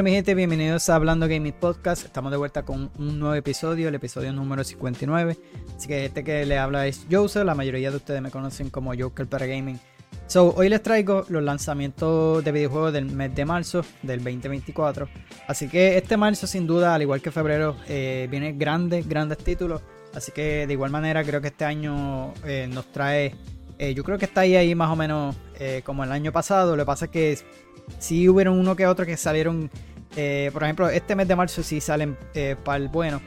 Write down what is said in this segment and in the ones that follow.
Bueno, mi gente, bienvenidos a Hablando Gaming Podcast. Estamos de vuelta con un nuevo episodio, el episodio número 59. Así que este que le habla es Joser. La mayoría de ustedes me conocen como Joker para Gaming. So, hoy les traigo los lanzamientos de videojuegos del mes de marzo del 2024. Así que este marzo, sin duda, al igual que febrero, eh, viene grandes, grandes títulos. Así que de igual manera, creo que este año eh, nos trae. Eh, yo creo que está ahí, ahí más o menos como el año pasado. Lo que pasa es que sí hubieron uno que otro que salieron, eh, por ejemplo, este mes de marzo sí salen eh, para el bueno.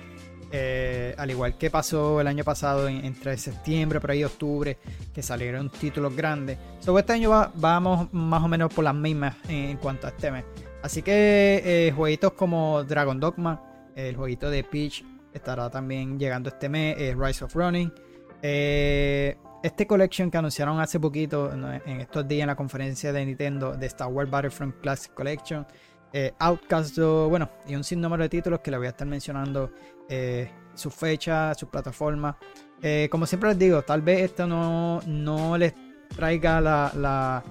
Eh, al igual que pasó el año pasado entre septiembre, por ahí octubre, que salieron títulos grandes. So, este año vamos más o menos por las mismas en, cuanto a este mes. Así que jueguitos como Dragon Dogma, el jueguito de Peach estará también llegando este mes, Rise of Running. Este collection que anunciaron hace poquito, en estos días en la conferencia de Nintendo, de Star Wars Battlefront Classic Collection, eh, Outcast, bueno, y un sinnúmero de títulos que le voy a estar mencionando eh, su fecha, su plataforma. Eh, como siempre les digo, tal vez esto no, no les traiga la,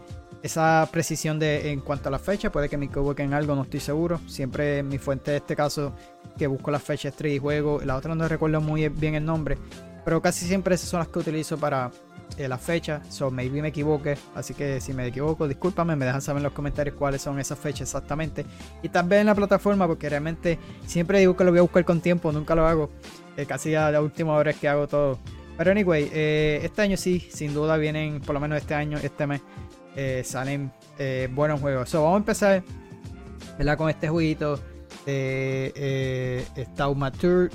esa precisión de, en cuanto a la fecha. Puede que me equivoque en algo, no estoy seguro. Siempre mi fuente de este caso, que busco la fecha, es y juego. La otra no recuerdo muy bien el nombre. Pero casi siempre esas son las que utilizo para eh, la fecha. So maybe me equivoque. Así que si me equivoco, discúlpame. Me dejan saber en los comentarios cuáles son esas fechas exactamente. Y también en la plataforma, porque realmente siempre digo que lo voy a buscar con tiempo. Nunca lo hago. Eh, casi a la última hora es que hago todo. Pero anyway, eh, este año sí, sin duda vienen, por lo menos este año, este mes, salen buenos juegos. So vamos a empezar ¿verdad? con este jueguito de eh, Staumaturge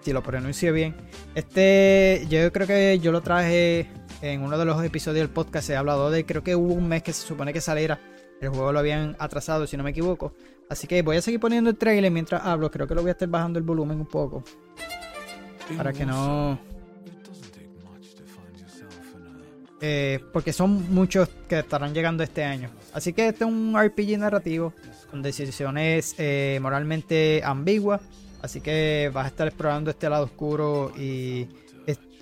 si lo pronuncio bien. Este, yo creo que yo lo traje en uno de los episodios del podcast. Se ha hablado de, creo que hubo un mes que se supone que saliera. El juego lo habían atrasado, si no me equivoco. Así que voy a seguir poniendo el trailer mientras hablo. Creo que lo voy a estar bajando el volumen un poco. Para que no. Eh, porque son muchos que estarán llegando este año. Así que este es un RPG narrativo con decisiones eh, moralmente ambiguas Así que vas a estar explorando este lado oscuro y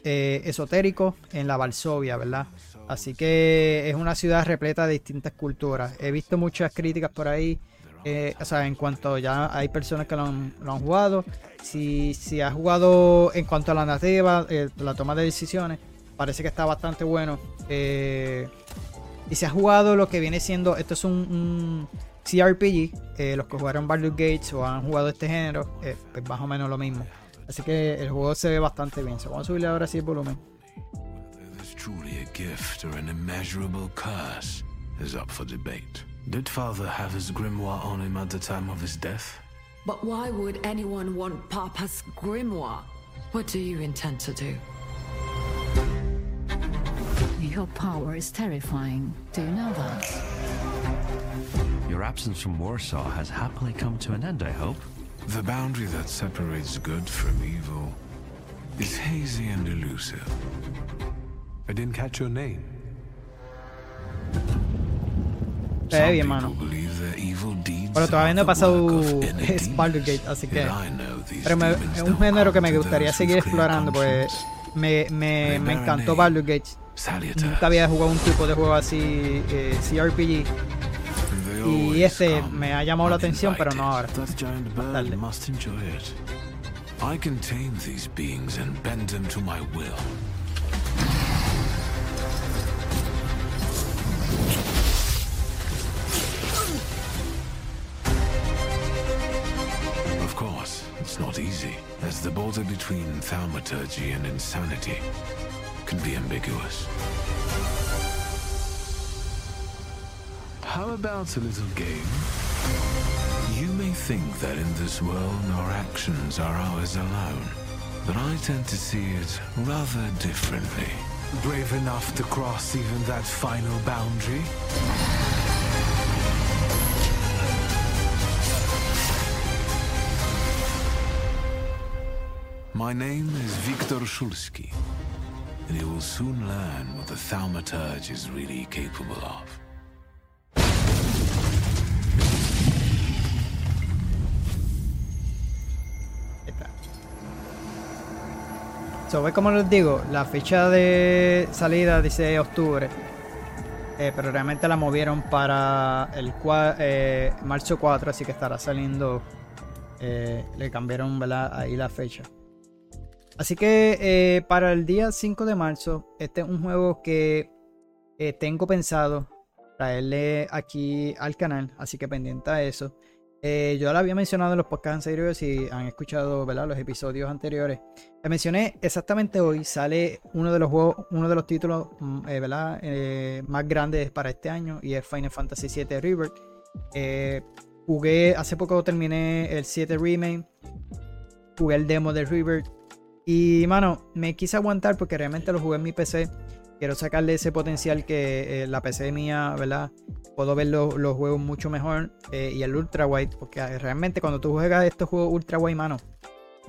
eh, esotérico en la Varsovia, ¿verdad? Así que es una ciudad repleta de distintas culturas. He visto muchas críticas por ahí. Eh, o sea, en cuanto ya hay personas que lo han, jugado. Si, has jugado en cuanto a la narrativa, eh, la toma de decisiones, parece que está bastante bueno. y si has jugado lo que viene siendo, esto es un CRPG, eh, los que jugaron Baldur's Gates o han jugado este género, eh, es más o menos lo mismo. Así que el juego se ve bastante bien. vamos a subirle ahora sí el volumen. truly a gift or an immeasurable curse is up for debate. Did father have his grimoire on him at the time of his death? But why would anyone want Papa's grimoire? What do you intend to do? Your power is terrifying. Do you know that? Your absence from Warsaw has happily come to an end, I hope. The boundary that separates good from evil is hazy and elusive. I didn't catch your name. Eh, bien, mano. Bueno, todavía no he pasado Baldur's Gate, así que. Pero me, es un género que me gustaría seguir explorando, pues me, me, me encantó Baldur's Gate. Nunca había jugado un tipo de juego así, eh, CRPG. Y este me ha llamado la atención, pero no ahora. I can tame these beings and bend them to my will. Of course, it's not easy, as the border between thaumaturgy and insanity can be ambiguous. How about a little game? You may think that in this world our actions are ours alone, but I tend to see it rather differently. Brave enough to cross even that final boundary? My name is Viktor Shulsky, and you will soon learn what the Thaumaturge is really capable of. So, como les digo, la fecha de salida dice octubre. eh, pero realmente la movieron para el eh, marzo 4, así que estará saliendo. Eh, le cambiaron ahí la fecha. Así que para el día 5 de marzo, este es un juego que tengo pensado traerle aquí al canal, así que pendiente a eso. Eh, yo lo había mencionado en los podcasts anteriores si han escuchado ¿verdad? los episodios anteriores. Le mencioné exactamente hoy, sale uno de los juegos, uno de los títulos mm, eh, ¿verdad? Eh, más grandes para este año y es Final Fantasy VII Rebirth. jugué, hace poco terminé el 7 Remake, jugué el demo de Rebirth y mano, me quise aguantar porque realmente lo jugué en mi PC quiero sacarle ese potencial que eh, la PC mía, ¿verdad? Puedo ver los, juegos mucho mejor eh, y el ultra wide, porque realmente cuando tú juegas estos juegos ultra wide, mano,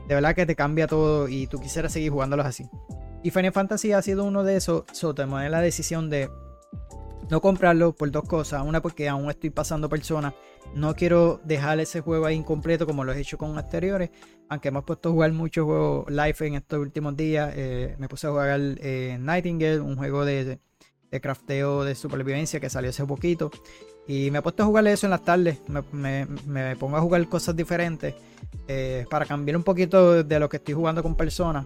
de verdad que te cambia todo y tú quisieras seguir jugándolos así. Y Final Fantasy ha sido uno de esos, so tomé la decisión de no comprarlo por dos cosas. Una porque aún estoy pasando personas. No quiero dejar ese juego ahí incompleto como lo he hecho con anteriores. Aunque hemos puesto a jugar muchos juegos live en estos últimos días. Eh, me puse a jugar eh, Nightingale, un juego de, de, crafteo de supervivencia que salió hace poquito. Y me he puesto a jugar eso en las tardes. Me, pongo a jugar cosas diferentes. Eh, para cambiar un poquito de lo que estoy jugando con personas.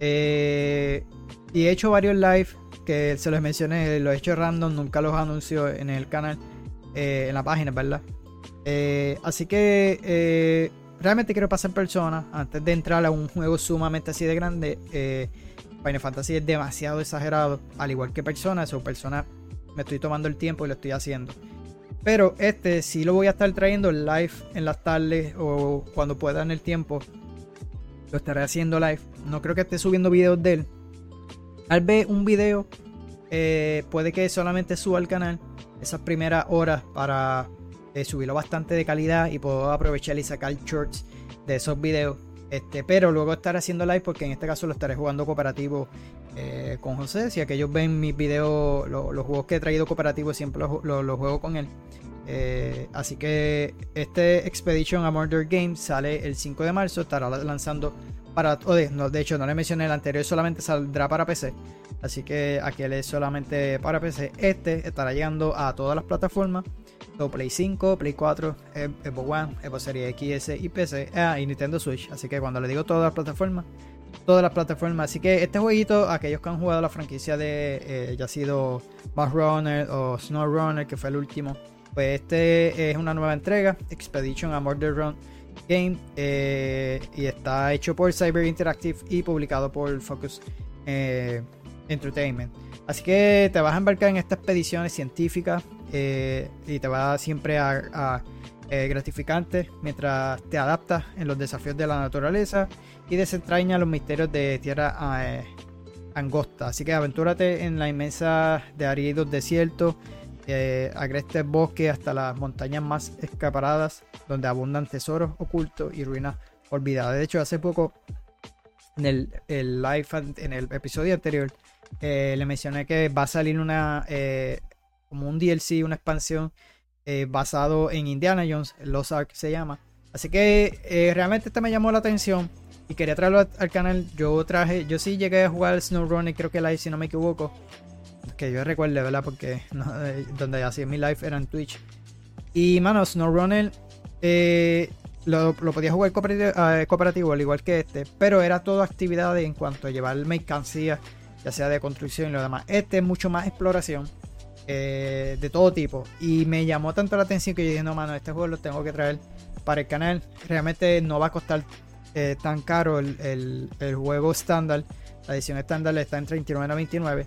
Y he hecho varios live que se los mencioné, lo he hecho random, nunca los anuncio en el canal, eh, en la página, ¿verdad? Eh, así que eh, realmente quiero pasar personas antes de entrar a un juego sumamente así de grande. Final Fantasy es demasiado exagerado, al igual que personas, o personas me estoy tomando el tiempo y lo estoy haciendo. Pero este sí lo voy a estar trayendo live en las tardes o cuando pueda en el tiempo. Lo estaré haciendo live. No creo que esté subiendo videos de él. Tal vez un video eh, puede que solamente suba al canal esas primeras horas para eh, subirlo bastante de calidad y puedo aprovechar y sacar shorts de esos videos. Este, pero luego estar haciendo live porque en este caso lo estaré jugando cooperativo eh, con José. Si aquellos ven mis videos, los juegos que he traído cooperativo siempre los, juego con él. Así que este Expedition a Murder Game sale el 5 de marzo. Estará lanzando para. de, de hecho, no le mencioné el anterior, solamente saldrá para PC. Así que aquel es solamente para PC. Este estará llegando a todas las plataformas. Play 5, Play 4, Evo One, Evo Series XS y PC. Ah, y Nintendo Switch. Así que cuando le digo todas las plataformas, todas las plataformas. Así que este jueguito, aquellos que han jugado la franquicia de eh, ya sido Bass Runner o Snow Runner, que fue el último, pues este es una nueva entrega, Expedition a Murder Run Game, eh, y está hecho por Cyber Interactive y publicado por Focus. Eh, Entertainment. Así que te vas a embarcar en estas expediciones científicas eh, y te va siempre a, eh, gratificante mientras te adaptas en los desafíos de la naturaleza y desentrañas los misterios de tierra angosta. Así que aventúrate en la inmensa de aridos desiertos, agrestes bosques hasta las montañas más escaparadas donde abundan tesoros ocultos y ruinas olvidadas. De hecho, hace poco en el, el live, en el episodio anterior, eh, le mencioné que va a salir una eh, como un DLC, una expansión eh, basado en Indiana Jones, Los Ark se llama. Así que realmente este me llamó la atención y quería traerlo al canal. Yo traje, yo sí llegué a jugar SnowRunner, creo que live si no me equivoco. Que yo recuerde, ¿verdad? Porque donde hacía mi live era en Twitch. Y mano, SnowRunner lo, lo podía jugar cooperativo, cooperativo, al igual que este, pero era todo actividad en cuanto a llevar mercancía ya sea de construcción y lo demás. Este es mucho más exploración eh, de todo tipo. Y me llamó tanto la atención que yo dije, no, mano, este juego lo tengo que traer para el canal. Realmente no va a costar eh, tan caro el, juego estándar. La edición estándar está en 39.99.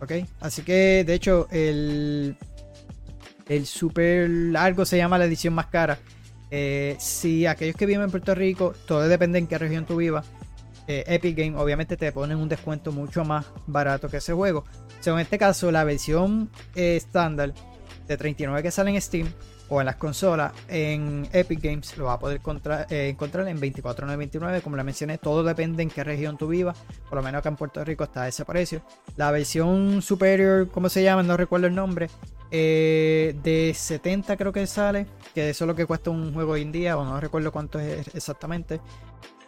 ¿Ok? Así que, de hecho, el, el super largo se llama la edición más cara. Eh, si aquellos que viven en Puerto Rico, todo depende en qué región tú vivas. Eh, Epic Game obviamente te ponen un descuento mucho más barato que ese juego. en este caso, la versión eh, estándar de 39 que sale en Steam o en las consolas, en Epic Games lo va a poder eh, encontrar en 24.99. Como le mencioné, todo depende en qué región tú vivas. Por lo menos acá en Puerto Rico está a ese precio. La versión superior, ¿cómo se llama? No recuerdo el nombre. de 70 creo que sale. Que eso es lo que cuesta un juego hoy en día. O no recuerdo cuánto es exactamente.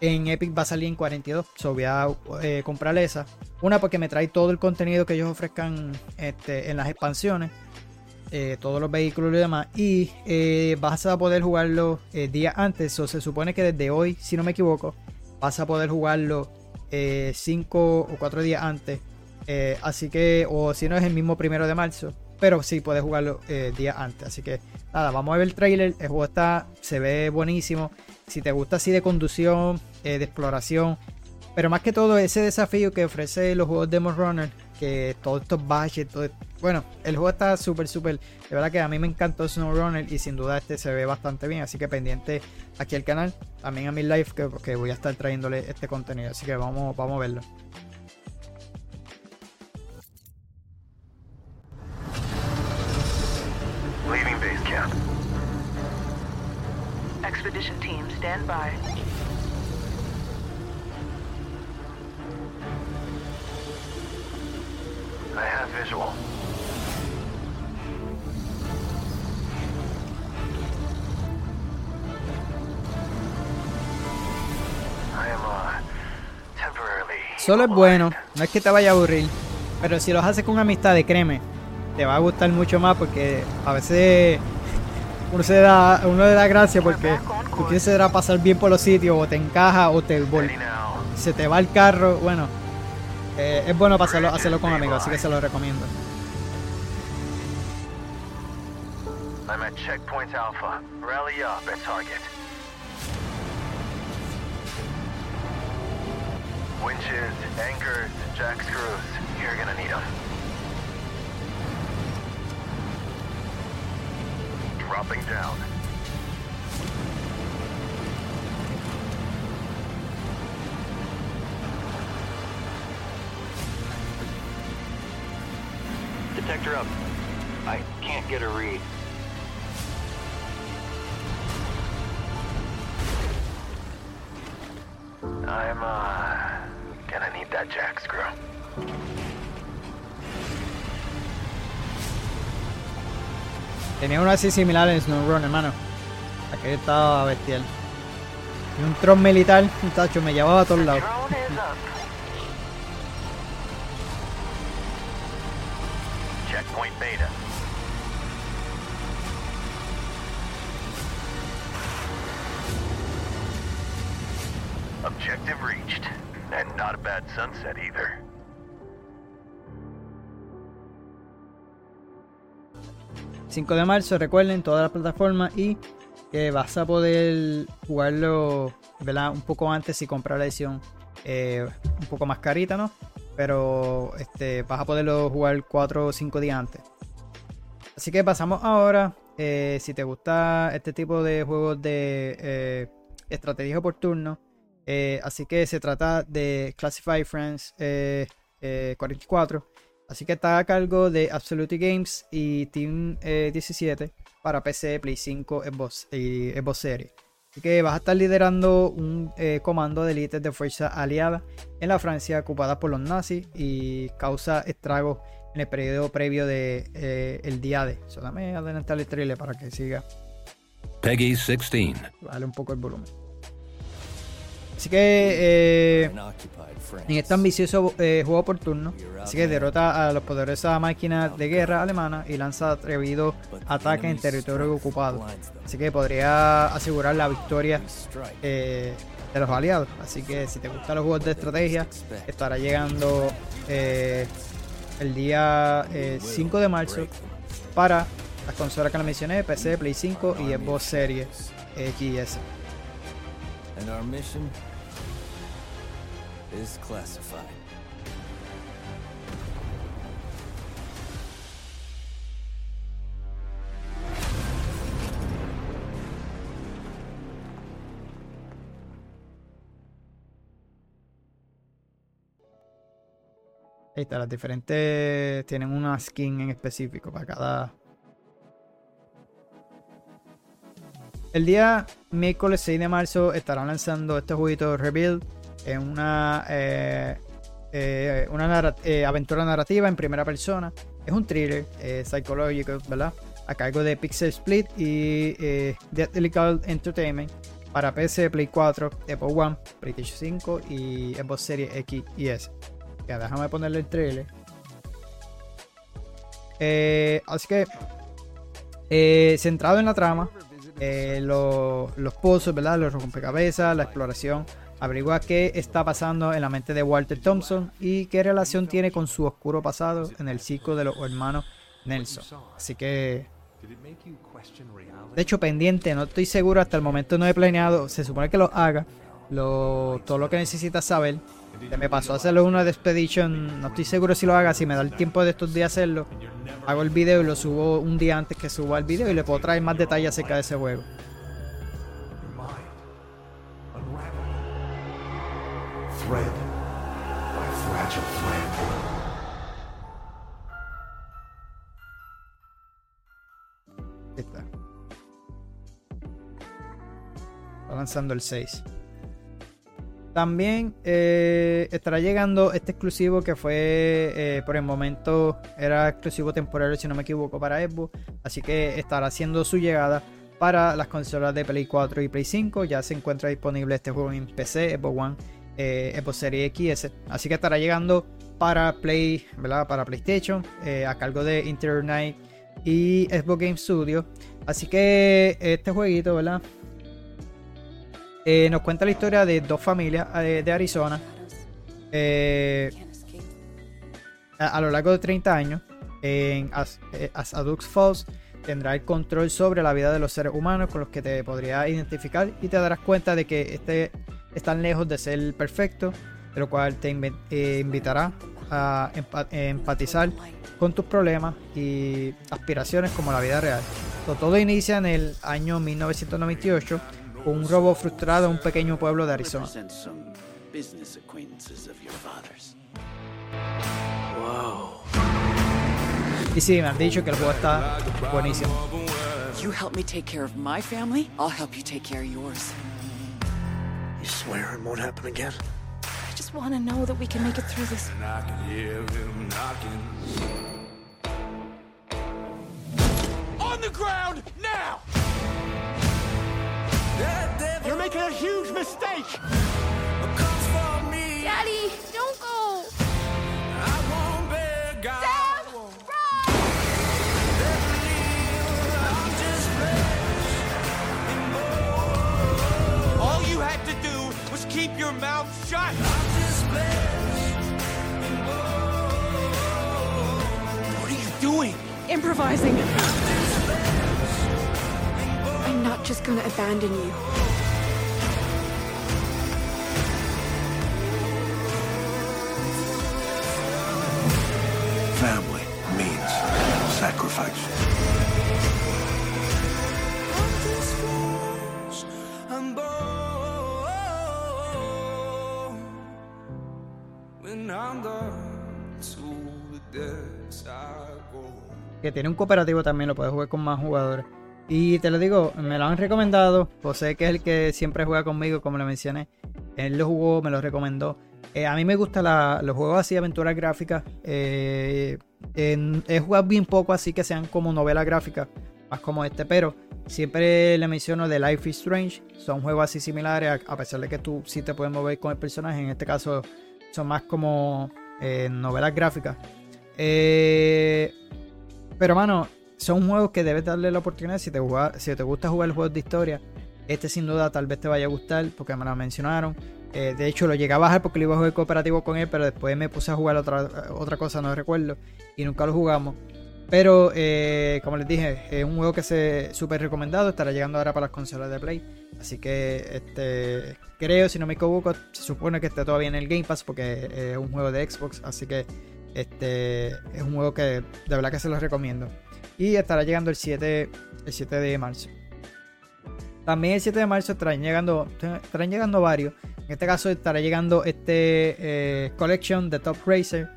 En Epic va a salir en 42. So voy a eh, esa. Una porque me trae todo el contenido que ellos ofrezcan este, en las expansiones. Eh, todos los vehículos y demás. Y eh, vas a poder jugarlo eh, días antes. O se supone que desde hoy, si no me equivoco, vas a poder jugarlo 5 o 4 días antes. así que, o si no es el mismo primero de marzo. Pero sí, puedes jugarlo días antes. Así que nada, vamos a ver el trailer. El juego está, se ve buenísimo. Si te gusta así de conducción, de exploración. Pero más que todo, ese desafío que ofrece los juegos de Runner que todos estos baches, todo, bueno, el juego está súper, súper, de verdad que a mí me encantó SnowRunner y sin duda este se ve bastante bien, así que pendiente aquí al canal, también a mi live que, que voy a estar trayéndole este contenido, así que vamos, vamos a verlo. Leaving base camp. Expedition team, stand by. I have visual. Uh, Solo es bueno, no es que te vaya a aburrir, pero si los haces con amistad, créeme, te va a gustar mucho más porque a veces uno se da, uno le da gracia porque tú quieres pasar bien por los sitios o te encaja o te se te va el carro, bueno, eh, es bueno pasarlo, hacerlo con amigos, así que se lo recomiendo. I'm at checkpoint alpha. Rally up at target. Winches, anchors, jack screws. You're gonna need them. Dropping down. Detector up. I can't get a read. I'm, uh, gonna need that jack screw. Tenía uno así similar en SnowRun, hermano. Aquel estaba bestial. Y un tron militar, un tacho, me llevaba a todos lados. Objective reached. And not a bad sunset either. ...5 de marzo, recuerden, todas las plataformas y que vas a poder jugarlo un poco antes y comprar la edición eh, un poco más carita, ¿no? Pero este, vas a poderlo jugar 4 o 5 días antes. Así que pasamos ahora. Eh, si te gusta este tipo de juegos de eh, estrategia por turno, eh, así que se trata de Classify Friends 44. Eh, eh, así que está a cargo de Absolute Games y Team 17 para PC, Play 5 Xbox, y Xbox Series. Así que vas a estar liderando un comando de élites de fuerza aliada en la Francia ocupada por los nazis y causa estragos en el periodo previo de el día de. Solamente adelantar el trailer para que siga. Peggy 16. Vale un poco el volumen. Así que eh, en este ambicioso eh, juego por turno, así que derrota a las poderosas máquinas de guerra alemanas y lanza atrevidos ataques en territorio ocupado. Así que podría asegurar la victoria eh, de los aliados. Así que si te gustan los juegos de estrategia, estará llegando el día 5 de marzo para las consolas que les mencioné, PC, Play 5 y Xbox Series X and our mission is classified. Está, las diferentes tienen una skin en específico para cada El día miércoles 6 de marzo estarán lanzando este jueguito Rebuild en una, eh, eh, una eh, aventura narrativa en primera persona. Es un thriller psicológico, ¿verdad? A cargo de Pixel Split y Deadly Entertainment para PC, Play 4, Apple One, PlayStation 5 y Xbox Series X y S. Ya, déjame ponerle el trailer. así que centrado en la trama, eh, los pozos, ¿verdad? Los rompecabezas, la exploración. Averigua qué está pasando en la mente de Walter Thompson y qué relación tiene con su oscuro pasado en el ciclo de los hermanos Nelson. Así que. De hecho, pendiente, no estoy seguro, hasta el momento no he planeado. Se supone que lo haga. Lo, todo lo que necesitas saber. Me pasó hacerlo una de Expedition. No estoy seguro si lo haga. Si me da el tiempo de estos días hacerlo, hago el video y lo subo un día antes que suba el video y le puedo traer más detalles acerca de ese juego. Está. lanzando el 6. También eh, estará llegando este exclusivo que fue eh, por el momento era exclusivo temporal si no me equivoco para Xbox. Así que estará haciendo su llegada para las consolas de Play 4 y Play 5. Ya se encuentra disponible este juego en PC, Xbox One, eh, Xbox Series X. Así que estará llegando para Play, ¿verdad? Para PlayStation, a cargo de Internet y Xbox Game Studio. Así que este jueguito, ¿verdad? Eh, nos cuenta la historia de dos familias eh, de Arizona eh, a, lo largo de 30 años. En As, Falls tendrá el control sobre la vida de los seres humanos con los que te podría identificar y te darás cuenta de que este están lejos de ser perfecto, lo cual te invitará a empatizar con tus problemas y aspiraciones como la vida real. Todo inicia en el año 1998 un robo frustrado en un pequeño pueblo de Arizona. Y sí, me han dicho que el juego está buenísimo. You help me take care of my family, I'll help you take care of yours. You swear it won't happen again? I just want to know that we can make it through this. On the ground now! You're making a huge mistake! Daddy, don't go! Dad, run! All you had to do was keep your mouth shut! What are you doing? Improvising. I'm not just gonna abandon you. Family means sacrifice. Que tiene un cooperativo también, lo puedes jugar con más jugadores. Y te lo digo, me lo han recomendado. José, que es el que siempre juega conmigo, como le mencioné. Él lo jugó, me lo recomendó. Eh, a mí me gustan los juegos así, aventuras gráficas. Eh, he jugado bien poco así que sean como novelas gráficas, más como este, pero siempre le menciono de Life is Strange. Son juegos así similares, a, pesar de que tú sí te puedes mover con el personaje. En este caso, son más como eh, novelas gráficas. pero, mano, son juegos que debes darle la oportunidad si te, si te gusta jugar juegos de historia. Este sin duda tal vez te vaya a gustar porque me lo mencionaron. Eh, de hecho lo llegué a bajar porque lo iba a jugar cooperativo con él, pero después me puse a jugar otra, otra cosa, no recuerdo. Y nunca lo jugamos. Pero eh, como les dije, es un juego que se súper recomendado. Estará llegando ahora para las consolas de Play. Así que este creo, si no me equivoco, se supone que está todavía en el Game Pass porque es un juego de Xbox. Así que este es un juego que de verdad que se los recomiendo y estará llegando el 7, el 7 de marzo. También el 7 de marzo estarán llegando, estarán llegando varios. En este caso estará llegando este eh, Collection de Top Racer.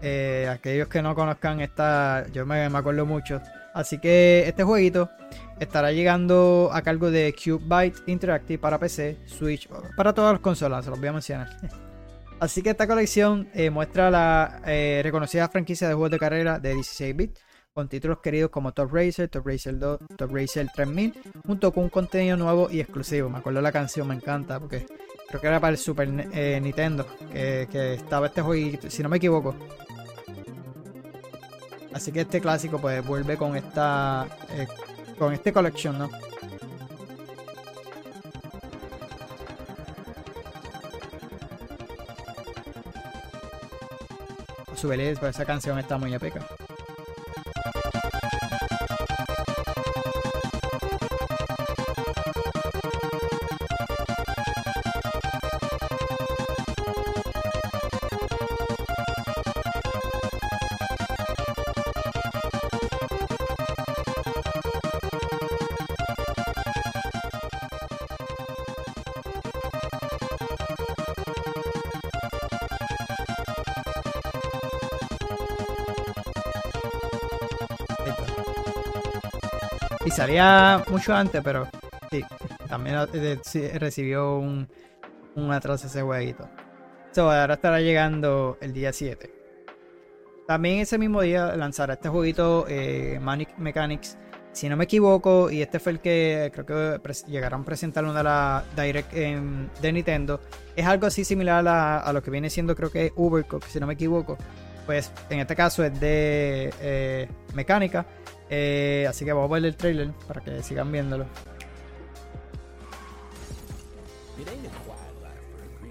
Eh, aquellos que no conozcan esta, yo me, acuerdo mucho. Así que este jueguito estará llegando a cargo de Cube Byte Interactive para PC, Switch, para todas las consolas, se los voy a mencionar. Así que esta colección eh, muestra la reconocida franquicia de juegos de carrera de 16 bits con títulos queridos como Top Racer, Top Racer 2, Top Racer 3000, junto con un contenido nuevo y exclusivo. Me acuerdo la canción, me encanta, porque creo que era para el Super eh, Nintendo, que, estaba este juego, si no me equivoco. Así que este clásico pues vuelve con esta, eh, con este collection, ¿no? Su pero esa canción está muy épica. あ。Salía mucho antes, pero sí, también eh, recibió un, un atraso ese jueguito. So, ahora estará llegando el día 7. También ese mismo día lanzará este jueguito eh, Manic Mechanics. Si no me equivoco, y este fue el que creo que llegaron a presentar una de las Direct de Nintendo. Es algo así similar a, lo que viene siendo, creo que Ubercook, si no me equivoco. Pues en este caso es de eh, mecánica. Eh, así que vamos a ver el trailer para que sigan viéndolo.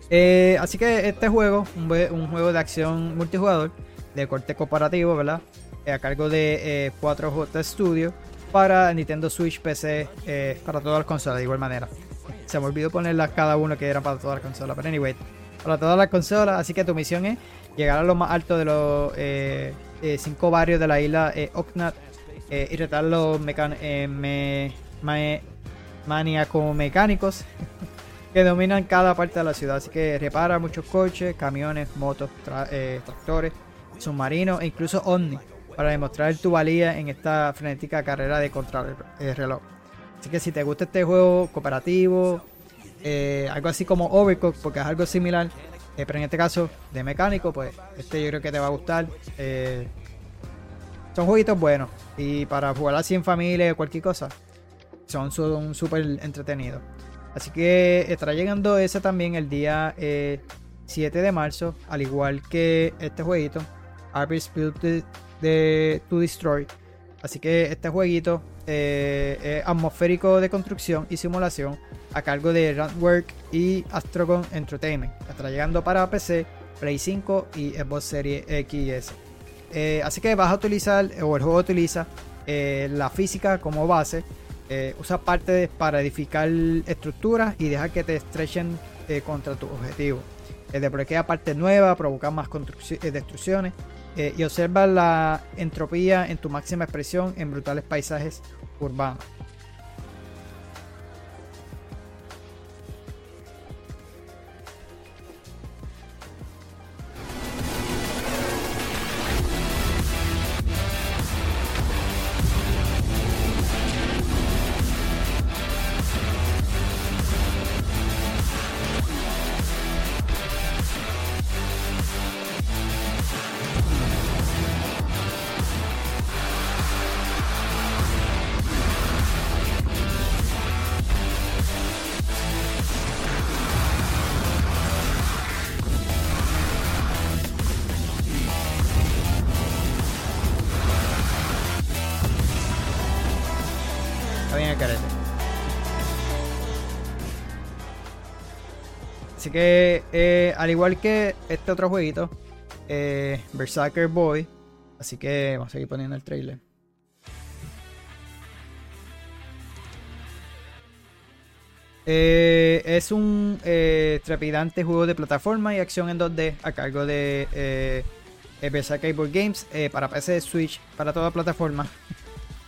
Eh, así que este juego, un, un, juego de acción multijugador de corte cooperativo, ¿verdad? Eh, a cargo de 4J Studio para Nintendo Switch, PC, para todas las consolas de igual manera. Se me olvidó ponerlas cada uno que era para todas las consolas, pero anyway, para todas las consolas. Así que tu misión es llegar a lo más alto de los cinco barrios de la isla Oknat eh, y retar los eh, me, mecánicos que dominan cada parte de la ciudad. Así que repara muchos coches, camiones, motos, eh, tractores, submarinos e incluso ovnis para demostrar tu valía en esta frenética carrera de contra el reloj. Así que si te gusta este juego cooperativo, algo así como Overcooked, porque es algo similar, pero en este caso de mecánico, pues este yo creo que te va a gustar. Son jueguitos buenos. Y para jugar así en familia o cualquier cosa, son súper entretenidos. Así que estará llegando ese también el día 7 eh, de marzo, al igual que este jueguito, Arbis Build to Destroy. Así que este jueguito eh, es atmosférico de construcción y simulación a cargo de Randwork y Astrogon Entertainment. Estará llegando para PC, Play 5 y Xbox Series X eh, así que vas a utilizar, o el juego utiliza eh, la física como base. Eh, usa partes para edificar estructuras y dejar que te estrechen contra tu objetivo. desbloquea partes nuevas, provoca más destrucciones y observa la entropía en tu máxima expresión en brutales paisajes urbanos. Que, eh, al igual que este otro jueguito, eh, Berserker Boy. Así que vamos a seguir poniendo el trailer. Eh, es un trepidante juego de plataforma y acción en 2D a cargo de Berserker Boy Games para PC, Switch, para toda plataforma.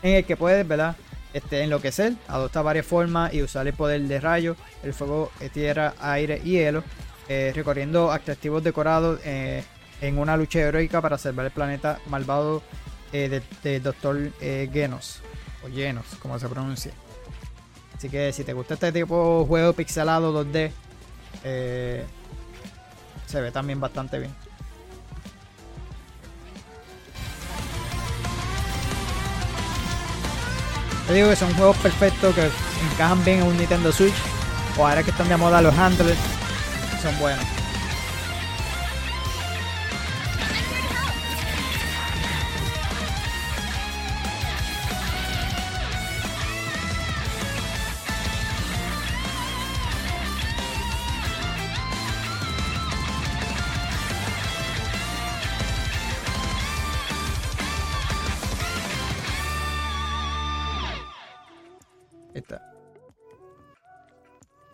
En el que puedes, ¿verdad? Este, enloquecer, adopta varias formas y usar el poder de rayo, el fuego, eh, tierra, aire y hielo, eh, recorriendo atractivos decorados eh, en una lucha heroica para salvar el planeta malvado del de Doctor Genos, o Genos, como se pronuncia. Así que si te gusta este tipo de juego pixelado 2D, se ve también bastante bien. Te digo que son juegos perfectos que encajan bien en un Nintendo Switch. O ahora que están de moda los handlers, son buenos.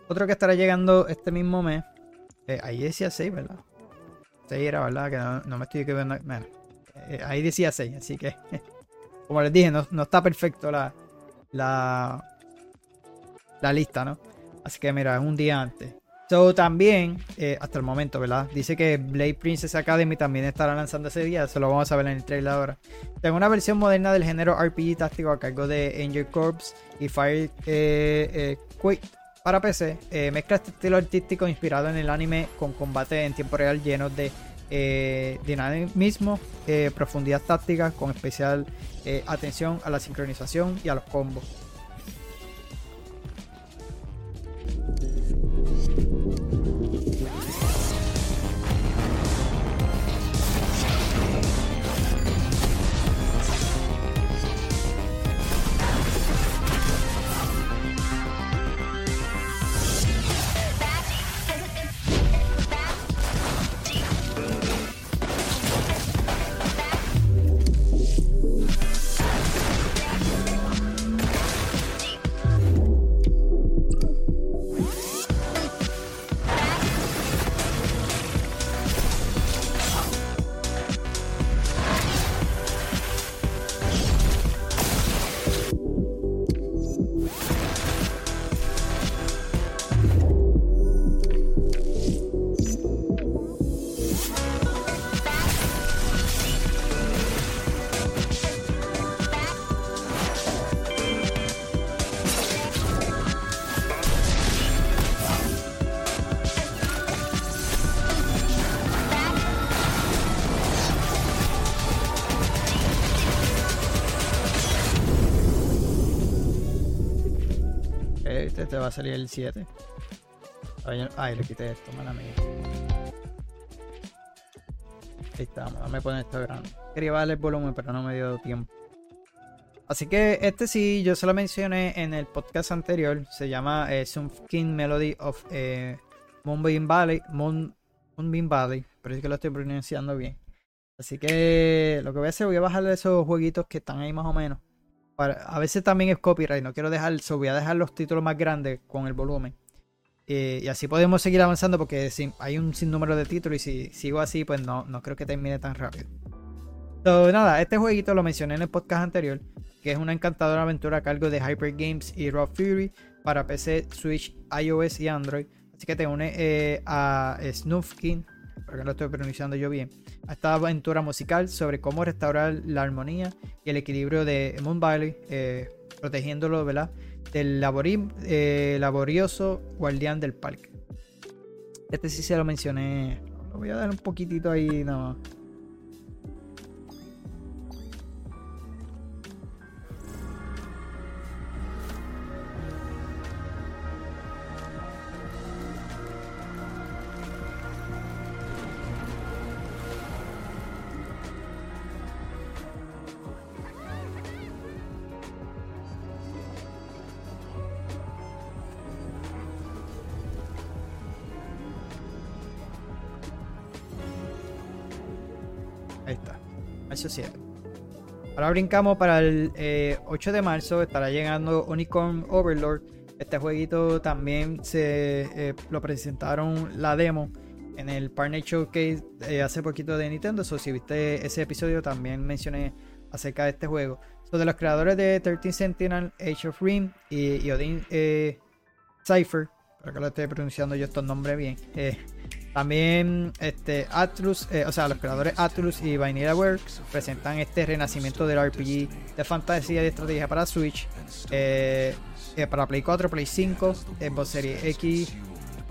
Otro que estará llegando este mismo mes. Eh, ahí decía 6, ¿verdad? 6 era, ¿verdad? Que no, me estoy equivocando. Bueno, eh, ahí decía 6, así que. Como les dije, no, está perfecto la, la, la lista, ¿no? Así que mira, un día antes. So, también, eh, hasta el momento, ¿verdad? Dice que Blade Princess Academy también estará lanzando ese día. Eso lo vamos a ver en el trailer ahora. Tengo una versión moderna del género RPG táctico a cargo de Angel Corps y Fire eh, eh para PC. Eh, mezcla este estilo artístico inspirado en el anime con combate en tiempo real llenos de dinamismo, profundidad táctica, con especial atención a la sincronización y a los combos. Va a salir el 7. Ay, le quité esto, mala mía. Ahí estamos, me poner esto grande. Quería bajarle el volumen, pero no me dio tiempo. Así que este sí, yo se lo mencioné en el podcast anterior. Se llama eh, King Melody of eh, Moonbeam Valley. Moonbeam Valley. Pero es que lo estoy pronunciando bien. Así que lo que voy a hacer, voy a bajarle esos jueguitos que están ahí más o menos a veces también es copyright, no quiero dejar, so voy a dejar los títulos más grandes con el volumen. Eh, y así podemos seguir avanzando porque hay un sinnúmero de títulos y si sigo así, pues no, no creo que termine tan rápido. So, nada, este jueguito lo mencioné en el podcast anterior, que es una encantadora aventura a cargo de Hyper Games y Rob Fury para PC, Switch, iOS y Android. Así que te une eh, a Snoofkin porque lo estoy pronunciando yo bien, a esta aventura musical sobre cómo restaurar la armonía y el equilibrio de Moon Valley, eh, protegiéndolo ¿verdad? del eh, laborioso guardián del parque. Este sí se lo mencioné, lo voy a dar un poquitito ahí nada más. Ahora brincamos para el 8 eh, de marzo. Estará llegando Unicorn Overlord. Este jueguito también se eh, lo presentaron la demo en el Partner Showcase eh, hace poquito de Nintendo. So, si viste ese episodio, también mencioné acerca de este juego. Son de los creadores de 13 Sentinel, Age of Rim y, Odin Cypher. Espero que lo esté pronunciando yo estos nombres bien. También este, Atlus, eh, o sea, los creadores Atlus y Vanillaware presentan este renacimiento del RPG de fantasía y estrategia para Switch, eh, eh, para Play 4, Play 5, Xbox Series X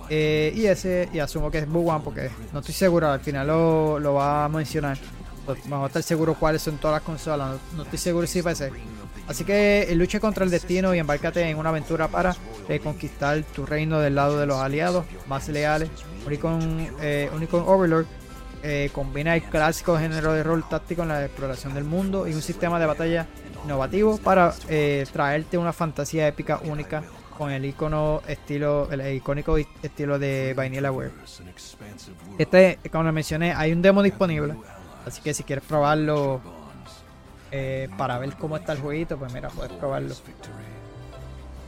y S, y asumo que es One porque no estoy seguro, al final lo, lo va a mencionar. Pues, vamos a estar seguros cuáles son todas las consolas, no, estoy seguro si PC. Así que luche contra el destino y embárcate en una aventura para conquistar tu reino del lado de los aliados más leales Unicon, eh, Overlord eh, combina el clásico género de rol táctico en la exploración del mundo y un sistema de batalla innovativo para eh, traerte una fantasía épica única con el icono estilo, el icónico estilo de Vanillaware. Este, como les mencioné, hay un demo disponible, así que si quieres probarlo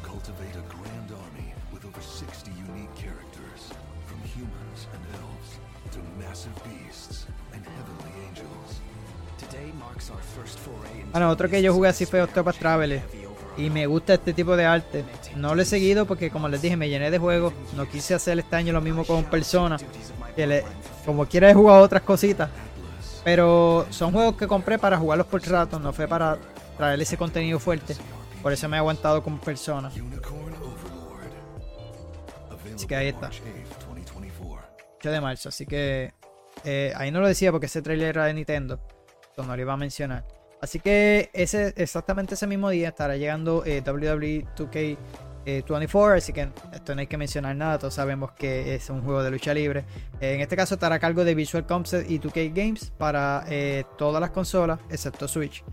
cultivate a grand army with over 60 unique characters, from humans and elves to massive beasts and heavenly angels. Today marks our first foray into Bueno, otro que yo jugué así fue Octopath Traveler. Y me gusta este tipo de arte. No lo he seguido porque, como les dije, me llené de juegos. No quise hacer este año lo mismo con Persona. Que le, como quiera he jugado otras cositas. Pero son juegos que compré para jugarlos por rato. No fue para traer ese contenido fuerte. Por eso me he aguantado con Persona. Unicorn Overlord. Así que ahí está. March 8th, 2024. 8 de marzo. Así que eh, ahí no lo decía porque ese trailer era de Nintendo. Entonces no lo iba a mencionar. Así que ese, exactamente ese mismo día estará llegando eh, WWE 2K eh, 24. Así que esto no hay que mencionar nada. Todos sabemos que es un juego de lucha libre. Eh, en este caso estará a cargo de Visual Concept y 2K Games para eh, todas las consolas excepto Switch.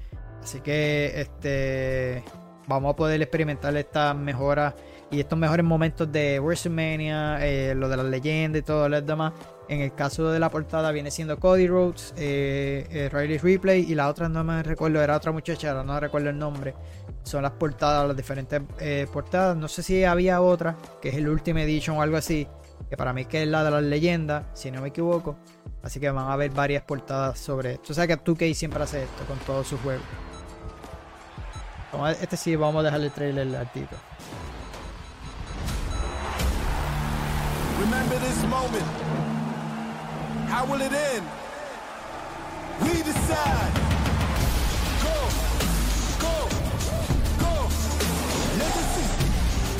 Así que este vamos a poder experimentar estas mejoras y estos mejores momentos de WrestleMania, eh, lo de las leyendas y todo lo demás. En el caso de la portada viene siendo Cody Rhodes, eh, eh, Riley Replay y la otra no me recuerdo, era otra muchacha, no recuerdo el nombre. Son las portadas, las diferentes eh, portadas. No sé si había otra, que es el Ultimate Edition o algo así, que para mí que es la de las leyendas, si no me equivoco. Así que van a haber varias portadas sobre esto. O sea que 2K siempre hace esto con todos sus juegos. Este sí, vamos a dejarle el trailer al Tito. Remember this moment. How will it end?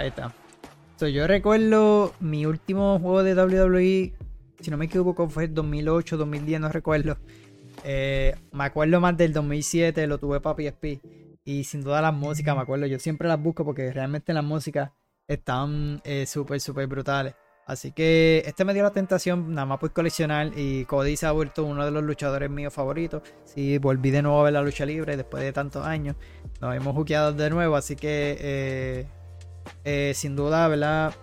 Ahí está. Yo recuerdo mi último juego de WWE, si no me equivoco, fue el 2008, 2010, no recuerdo. Eh, me acuerdo más del 2007, lo tuve para PSP. Y sin duda las músicas, me acuerdo, yo siempre las busco porque realmente las músicas están eh, súper, súper brutales. Así que este me dio la tentación nada más por coleccionar y Cody se ha vuelto uno de los luchadores míos favoritos. Sí, volví de nuevo a ver la lucha libre después de tantos años. Nos hemos juqueado de nuevo, así que eh, eh, sin duda, ¿verdad?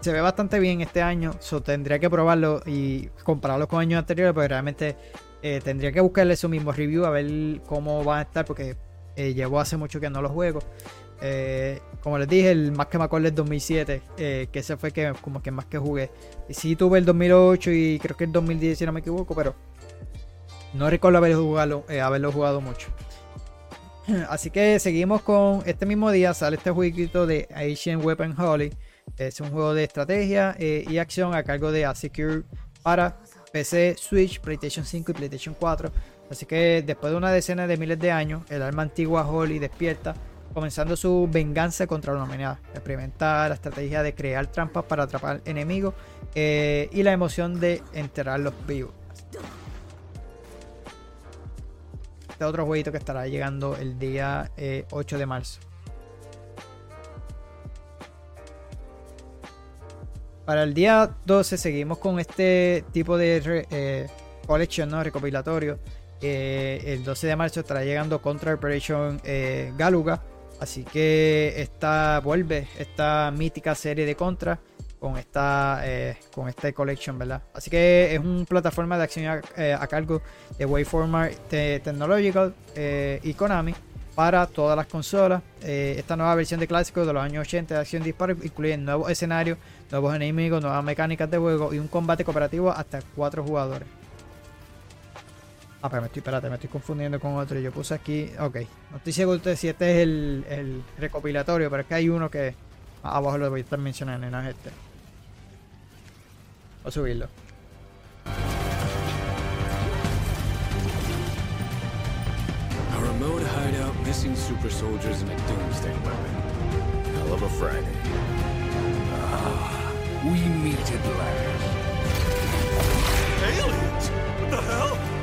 Se ve bastante bien este año. So, tendría que probarlo y compararlo con años anteriores, porque realmente eh, tendría que buscarle su mismo review a ver cómo van a estar, porque eh, llevo hace mucho que no los juego. Eh, como les dije, el más que me acuerdo es 2007, eh, que ese fue que como que más que jugué. Y sí tuve el 2008 y creo que el 2010 si no me equivoco, pero no recuerdo haber jugado, eh, haberlo jugado mucho. Así que seguimos con este mismo día. Sale este jueguito de Asian Weapon Holly. Es un juego de estrategia eh, y acción a cargo de Asecure para PC, Switch, PlayStation 5 y PlayStation 4. Así que después de una decena de miles de años, el alma antigua Holly despierta, comenzando su venganza contra la humanidad. Experimenta la estrategia de crear trampas para atrapar enemigos eh, y la emoción de enterrarlos vivos. Este otro jueguito que estará llegando el día eh, 8 de marzo. Para el día 12 seguimos con este tipo de eh, collection, recopilatorio. Eh, el 12 de marzo estará llegando Contra Operation eh, Galuga. Así que esta vuelve esta mítica serie de Contra con esta eh, con este collection, ¿verdad? Así que es una plataforma de acción a, eh, a cargo de Wayformer Te- Technological eh, y Konami para todas las consolas. Esta nueva versión de clásico de los años 80 de acción disparo incluye nuevos escenarios, nuevos enemigos, nuevas mecánicas de juego y un combate cooperativo hasta cuatro jugadores. Ah, pero me estoy, espérate, me estoy confundiendo con otro. Yo puse aquí, ok. No estoy seguro de si este es el, el recopilatorio, pero es que hay uno que abajo lo voy a estar mencionando, no es este. Voy a subirlo. A remote hideout, missing super soldiers, and a doomsday weapon. Hell of a Friday. Ah, We meet at last. Aliens? What the hell?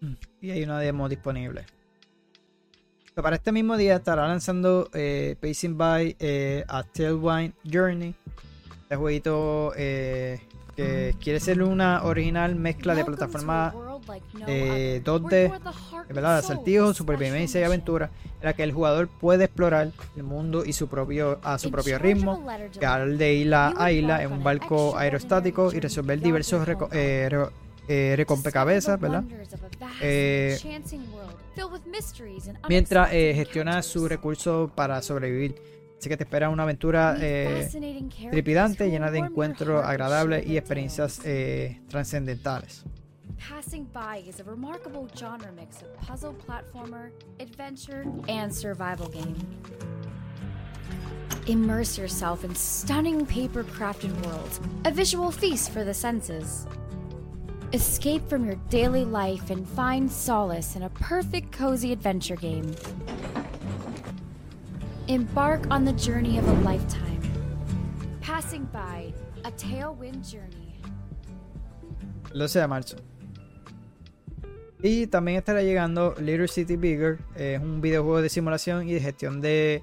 Mm, Y hay una demo disponible. Para este mismo día estará lanzando eh, Pacing by eh, a Tailwind Journey. Este jueguito eh, que quiere ser una original mezcla de plataforma eh, 2D, ¿verdad? acertijos, supervivencia y aventura, en la que el jugador puede explorar el mundo y su propio, a su propio ritmo, viajar de isla a isla en un barco aerostático y resolver diversos reco- eh, eh, rompecabezas, ¿verdad? Eh, mientras eh, gestiona sus recursos para sobrevivir. Así que te espera una aventura eh, trepidante, llena de encuentros agradables y experiencias eh, trascendentales. Passing By is a remarkable genre mix of puzzle platformer, adventure, and survival game. Immerse yourself in stunning paper crafted worlds, a visual feast for the senses. Escape from your daily life and find solace in a perfect cozy adventure game. Embark on the journey of a lifetime. Passing By, a Tailwind Journey. 12 de marzo. Y también estará llegando Little City Bigger. eh, Es un videojuego de simulación y de gestión de.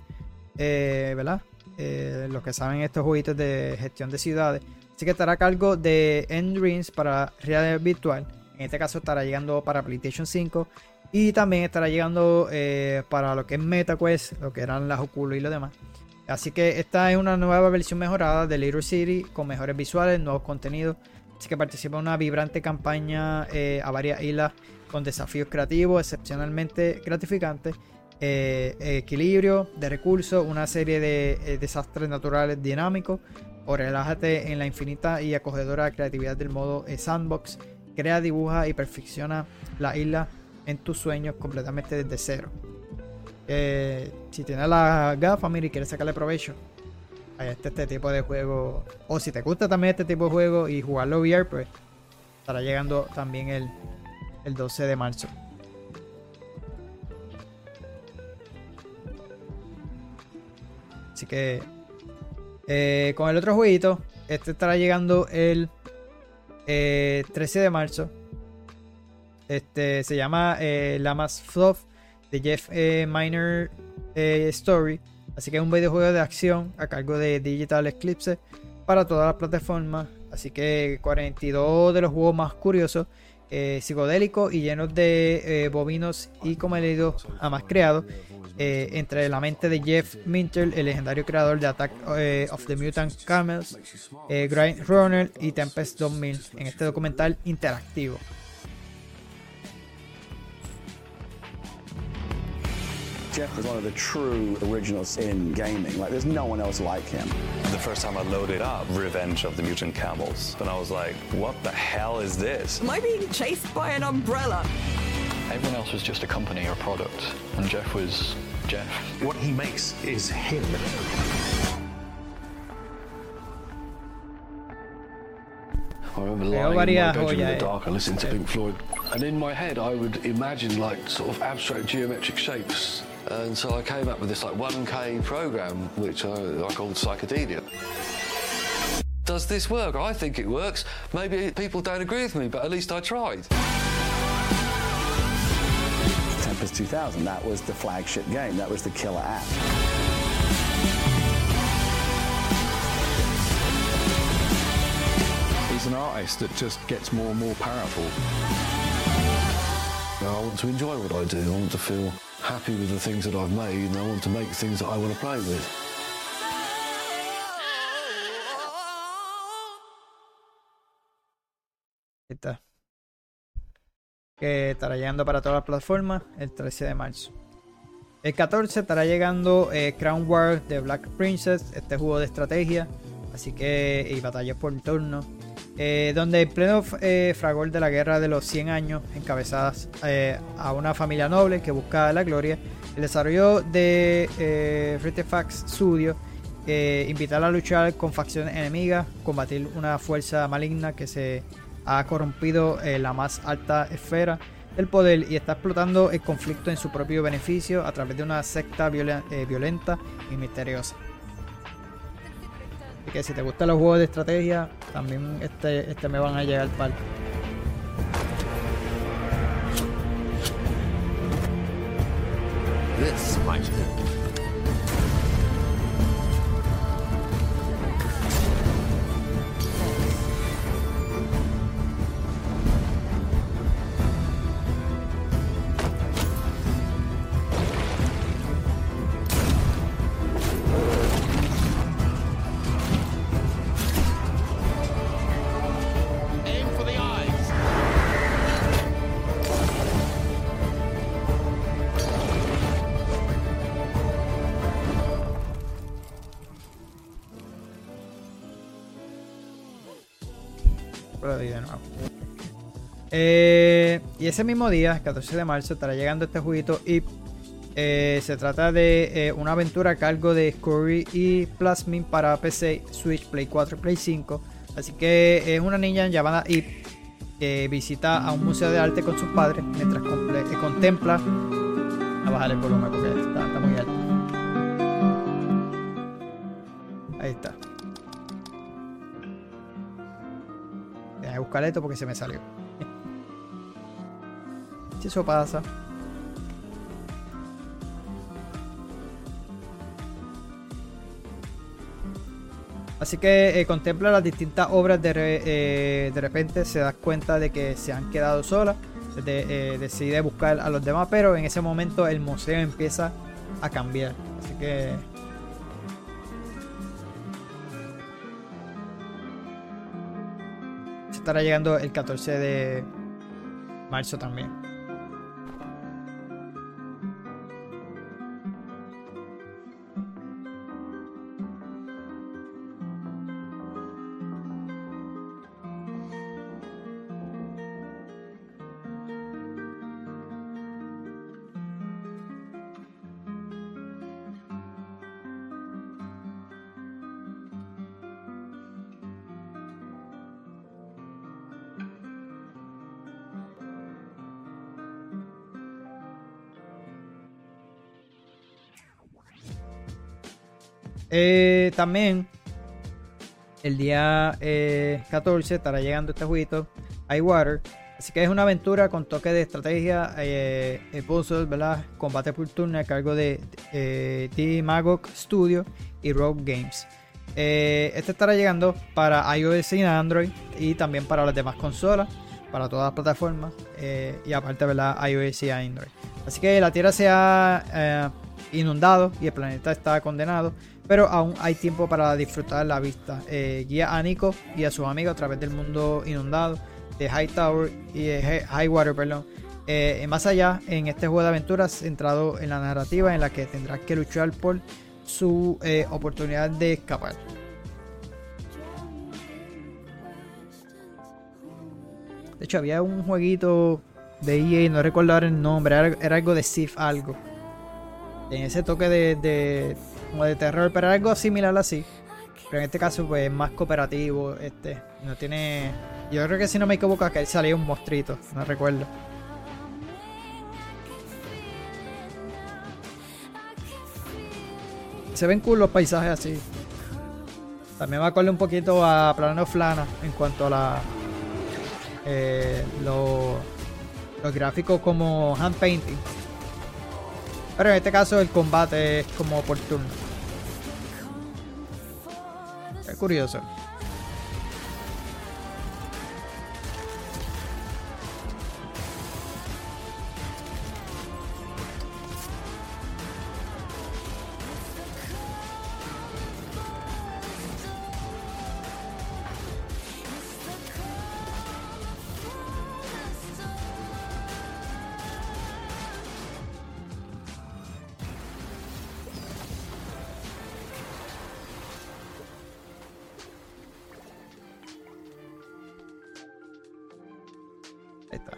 eh, ¿Verdad? Eh, los que saben estos jueguitos de gestión de ciudades. Así que estará a cargo de Endreams para realidad virtual. En este caso estará llegando para PlayStation 5. Y también estará llegando eh, para lo que es MetaQuest, lo que eran las Oculus y lo demás. Así que esta es una nueva versión mejorada de Little City con mejores visuales, nuevos contenidos. Así que participa en una vibrante campaña eh, a varias islas con desafíos creativos excepcionalmente gratificantes, eh, equilibrio de recursos, una serie de desastres naturales dinámicos. O relájate en la infinita y acogedora creatividad del modo sandbox. Crea, dibuja y perfecciona la isla en tus sueños completamente desde cero. Eh, si tienes la gafa, mira, y quieres sacarle provecho a este, este tipo de juego, o si te gusta también este tipo de juego y jugarlo VR, pues estará llegando también el, el 12 de marzo. Así que eh, con el otro jueguito, este estará llegando el eh, 13 de marzo. Este se llama eh, Lamas Fluff de Jeff eh, Miner eh, Story. Así que es un videojuego de acción a cargo de Digital Eclipse para todas las plataformas. Así que 42 de los juegos más curiosos, eh, psicodélicos y llenos de bovinos y comedidos a más creados. entre la mente de Jeff Minter, el legendario creador de Attack of the Mutant Camels, Grind Runner y Tempest 2000 en este documental interactivo. Jeff was one of the true originals in gaming. Like, there's no one else like him. The first time I loaded up Revenge of the Mutant Camels, and I was like, what the hell is this? Am I being chased by an umbrella? Everyone else was just a company or product, and Jeff was Jeff. What he makes is him. I remember Veo lying in my bedroom in the eh. dark and listening to Pink Floyd. And in my head, I would imagine like sort of abstract geometric shapes. And so I came up with this like 1K program, which I, I called Psychedelia. Does this work? I think it works. Maybe people don't agree with me, but at least I tried. Tempest 2000, that was the flagship game. That was the killer app. He's an artist that just gets more and more powerful. I want to enjoy what I do. I want to feel happy with the things that I've made, and I want to make things that I want to play with. Está. Estará llegando para todas las plataformas el 13 de marzo. El 14 estará llegando eh, Crown War de Black Princess, este juego de estrategia, así que y batallas por turno, eh, donde en pleno eh, fragor de la guerra de los 100 años, encabezadas eh, a una familia noble que busca la gloria, el desarrollo de eh, Studio eh, invitar a luchar con facciones enemigas, combatir una fuerza maligna que se ha corrompido la más alta esfera del poder y está explotando el conflicto en su propio beneficio a través de una secta violen- violenta y misteriosa. Que si te gustan los juegos de estrategia, también este, este me van a llegar para This Eh, y ese mismo día, 14 de marzo, estará llegando este jueguito y eh, se trata de eh, una aventura a cargo de Scurry y Plasmin para PC, Switch, Play 4 y Play 5. Así que es una niña llamada Ip que visita a un museo de arte con sus padres mientras contempla. A bajar el volumen porque está, está muy alto. Ahí está. Déjame buscar esto porque se me salió. Eso pasa. Así que eh, contempla las distintas obras de, re- eh, de repente se da cuenta de que se han quedado solas. de- eh, decide buscar a los demás, pero en ese momento el museo empieza a cambiar. Así que se estará llegando el 14 de marzo también. Eh, también el día eh, 14 estará llegando este jueguito, iWater. Así que es una aventura con toque de estrategia, eh, eh, puzzles, ¿verdad? Combate por turno a cargo de eh, The Magog Studio y Rogue Games. Este estará llegando para iOS y Android y también para las demás consolas, para todas las plataformas y aparte, ¿verdad? iOS y Android. Así que la Tierra se ha inundado y el planeta está condenado, pero aún hay tiempo para disfrutar la vista. Eh, guía a Nico y a sus amigos a través del mundo inundado de Hightower y de Highwater, perdón. Eh, más allá, en este juego de aventuras centrado en la narrativa en la que tendrás que luchar por su eh, oportunidad de escapar. De hecho, había un jueguito de EA, no recuerdo el nombre, era, era algo de Sif algo. En ese toque de, como de terror, pero algo similar así. Pero en este caso, pues más cooperativo. Este, no tiene. Yo creo que si no me equivoco, que salía un monstruito, no recuerdo. Se ven cool los paisajes así. También me acuerdo un poquito a Plano Flana en cuanto a la. eh, lo- los gráficos como hand painting. Pero en este caso el combate es como por turno. Es curioso.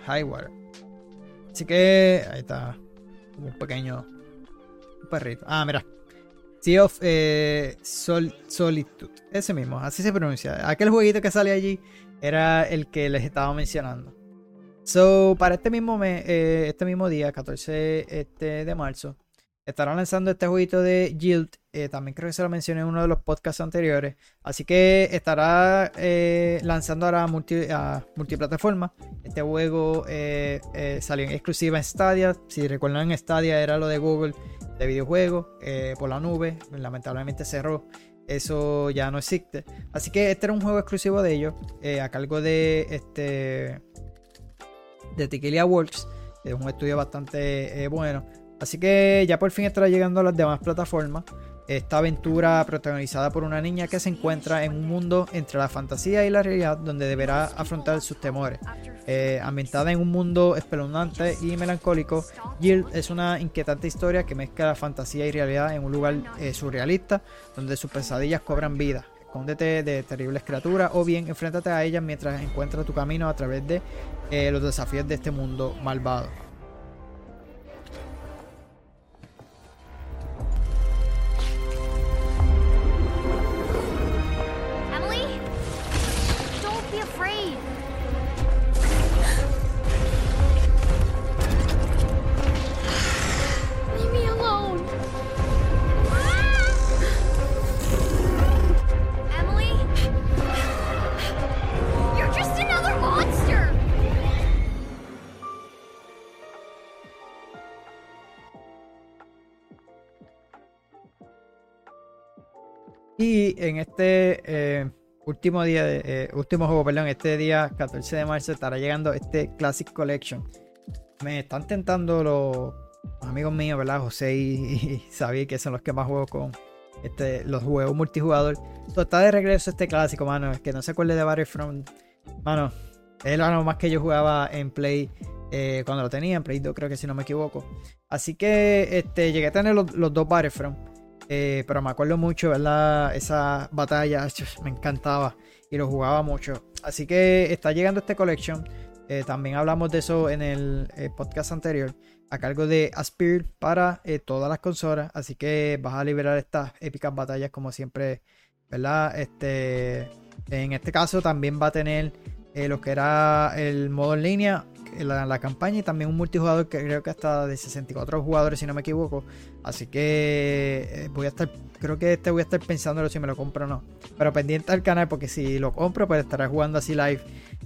Highwater. Así que ahí está. Un pequeño. Perrito. Ah, mira. Sea of eh, Sol- Solitude. Ese mismo, así se pronuncia. Aquel jueguito que sale allí era el que les estaba mencionando. So, para este mismo, me- eh, este mismo día, 14 este, de marzo, estará lanzando este jueguito de Guild. eh, también creo que se lo mencioné en uno de los podcasts anteriores. Así que estará eh, lanzando ahora multi, a multiplataforma. Este juego eh, salió en exclusiva en Stadia. Si recuerdan, Stadia era lo de Google de videojuegos por la nube. Lamentablemente cerró. Eso ya no existe. Así que este era un juego exclusivo de ellos. a cargo de este. De Tequila Works. Es un estudio bastante bueno. Así que ya por fin estará llegando a las demás plataformas. Esta aventura protagonizada por una niña que se encuentra en un mundo entre la fantasía y la realidad donde deberá afrontar sus temores. Eh, ambientada en un mundo espeluznante y melancólico, Jill es una inquietante historia que mezcla fantasía y realidad en un lugar eh, surrealista donde sus pesadillas cobran vida. Escóndete de terribles criaturas o bien enfréntate a ellas mientras encuentras tu camino a través de eh, los desafíos de este mundo malvado. Y en este eh, último día, de, eh, último juego, perdón, este día 14 de marzo estará llegando este Classic Collection. Me están tentando los amigos míos, ¿verdad? José y, y que son los que más juego con este, los juegos multijugador. So, está de regreso este clásico, mano. Es que no se acuerde de Battlefront. Mano, es lo más que yo jugaba en Play eh, cuando lo tenía, en Play 2 creo que si no me equivoco. Así que este, llegué a tener los, los dos Battlefront. Eh, pero me acuerdo mucho, ¿verdad? Esa batalla me encantaba y lo jugaba mucho. Así que está llegando este collection. Eh, también hablamos de eso en el eh, podcast anterior. A cargo de Aspir para todas las consolas. Así que vas a liberar estas épicas batallas como siempre, ¿verdad? Este, en este caso también va a tener lo que era el modo en línea, la, la campaña y también un multijugador que creo que hasta de 64 jugadores si no me equivoco. Así que eh, voy a estar, creo que este voy a estar pensándolo si me lo compro o no. Pero pendiente al canal porque si lo compro pues estaré jugando así live.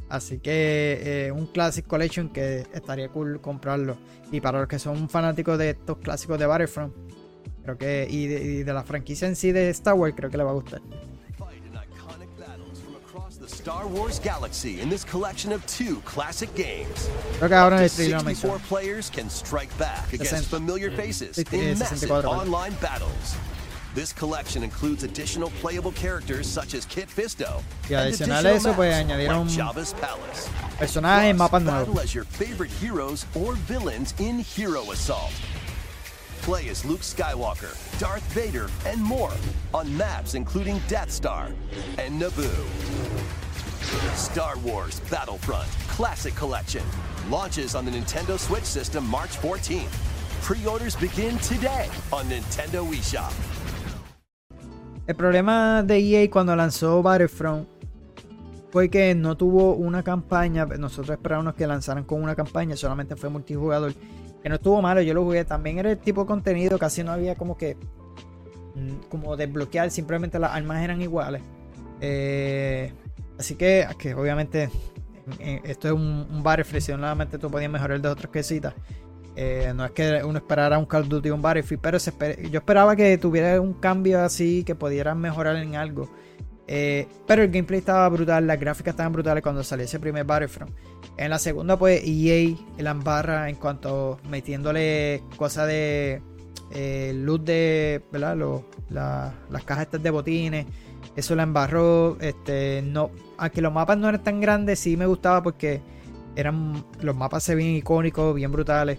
Así que eh, un Classic Collection que estaría cool comprarlo. Y para los que son fanáticos de estos clásicos de Battlefront, creo que y de, y de la franquicia en sí de Star Wars, creo que le va a gustar. Star Wars galaxy in this collection of two classic games. Creo ahora Up to 64 players can strike back against familiar faces in massive online battles. This collection includes additional playable characters such as Kit Fisto Y and adicional a eso, pues añadieron like Jabba's Palace. personajes en mapas nuevos. as your favorite heroes or villains in Hero Assault. Play as Luke Skywalker, Darth Vader, and more on maps including Death Star and Naboo. Star Wars Battlefront Classic Collection launches on the Nintendo Switch system March 14th. Pre-orders begin today on Nintendo eShop. El problema de EA cuando lanzó Battlefront fue que no tuvo una campaña. Nosotros esperábamos que lanzaran con una campaña, solamente fue multijugador. Que no estuvo malo, yo lo jugué. También era el tipo de contenido, casi no había como que. mm, Como desbloquear, simplemente las armas eran iguales. Eh, así que, que obviamente eh, esto es un, un Battlefield, si nuevamente tú podías mejorar dos otras cositas. Eh, no es que uno esperara un Call of Duty o un Battlefield, pero yo esperaba que tuviera un cambio así, que pudieran mejorar en algo. Pero el gameplay estaba brutal, las gráficas estaban brutales cuando salió ese primer Battlefront. En la segunda, pues EA la embarra en cuanto metiéndole cosas de eh, loot de, la- las cajas estas de botines. Eso la embarró. Este, no, aunque los mapas no eran tan grandes, sí me gustaba porque eran los mapas se ven icónicos, bien brutales.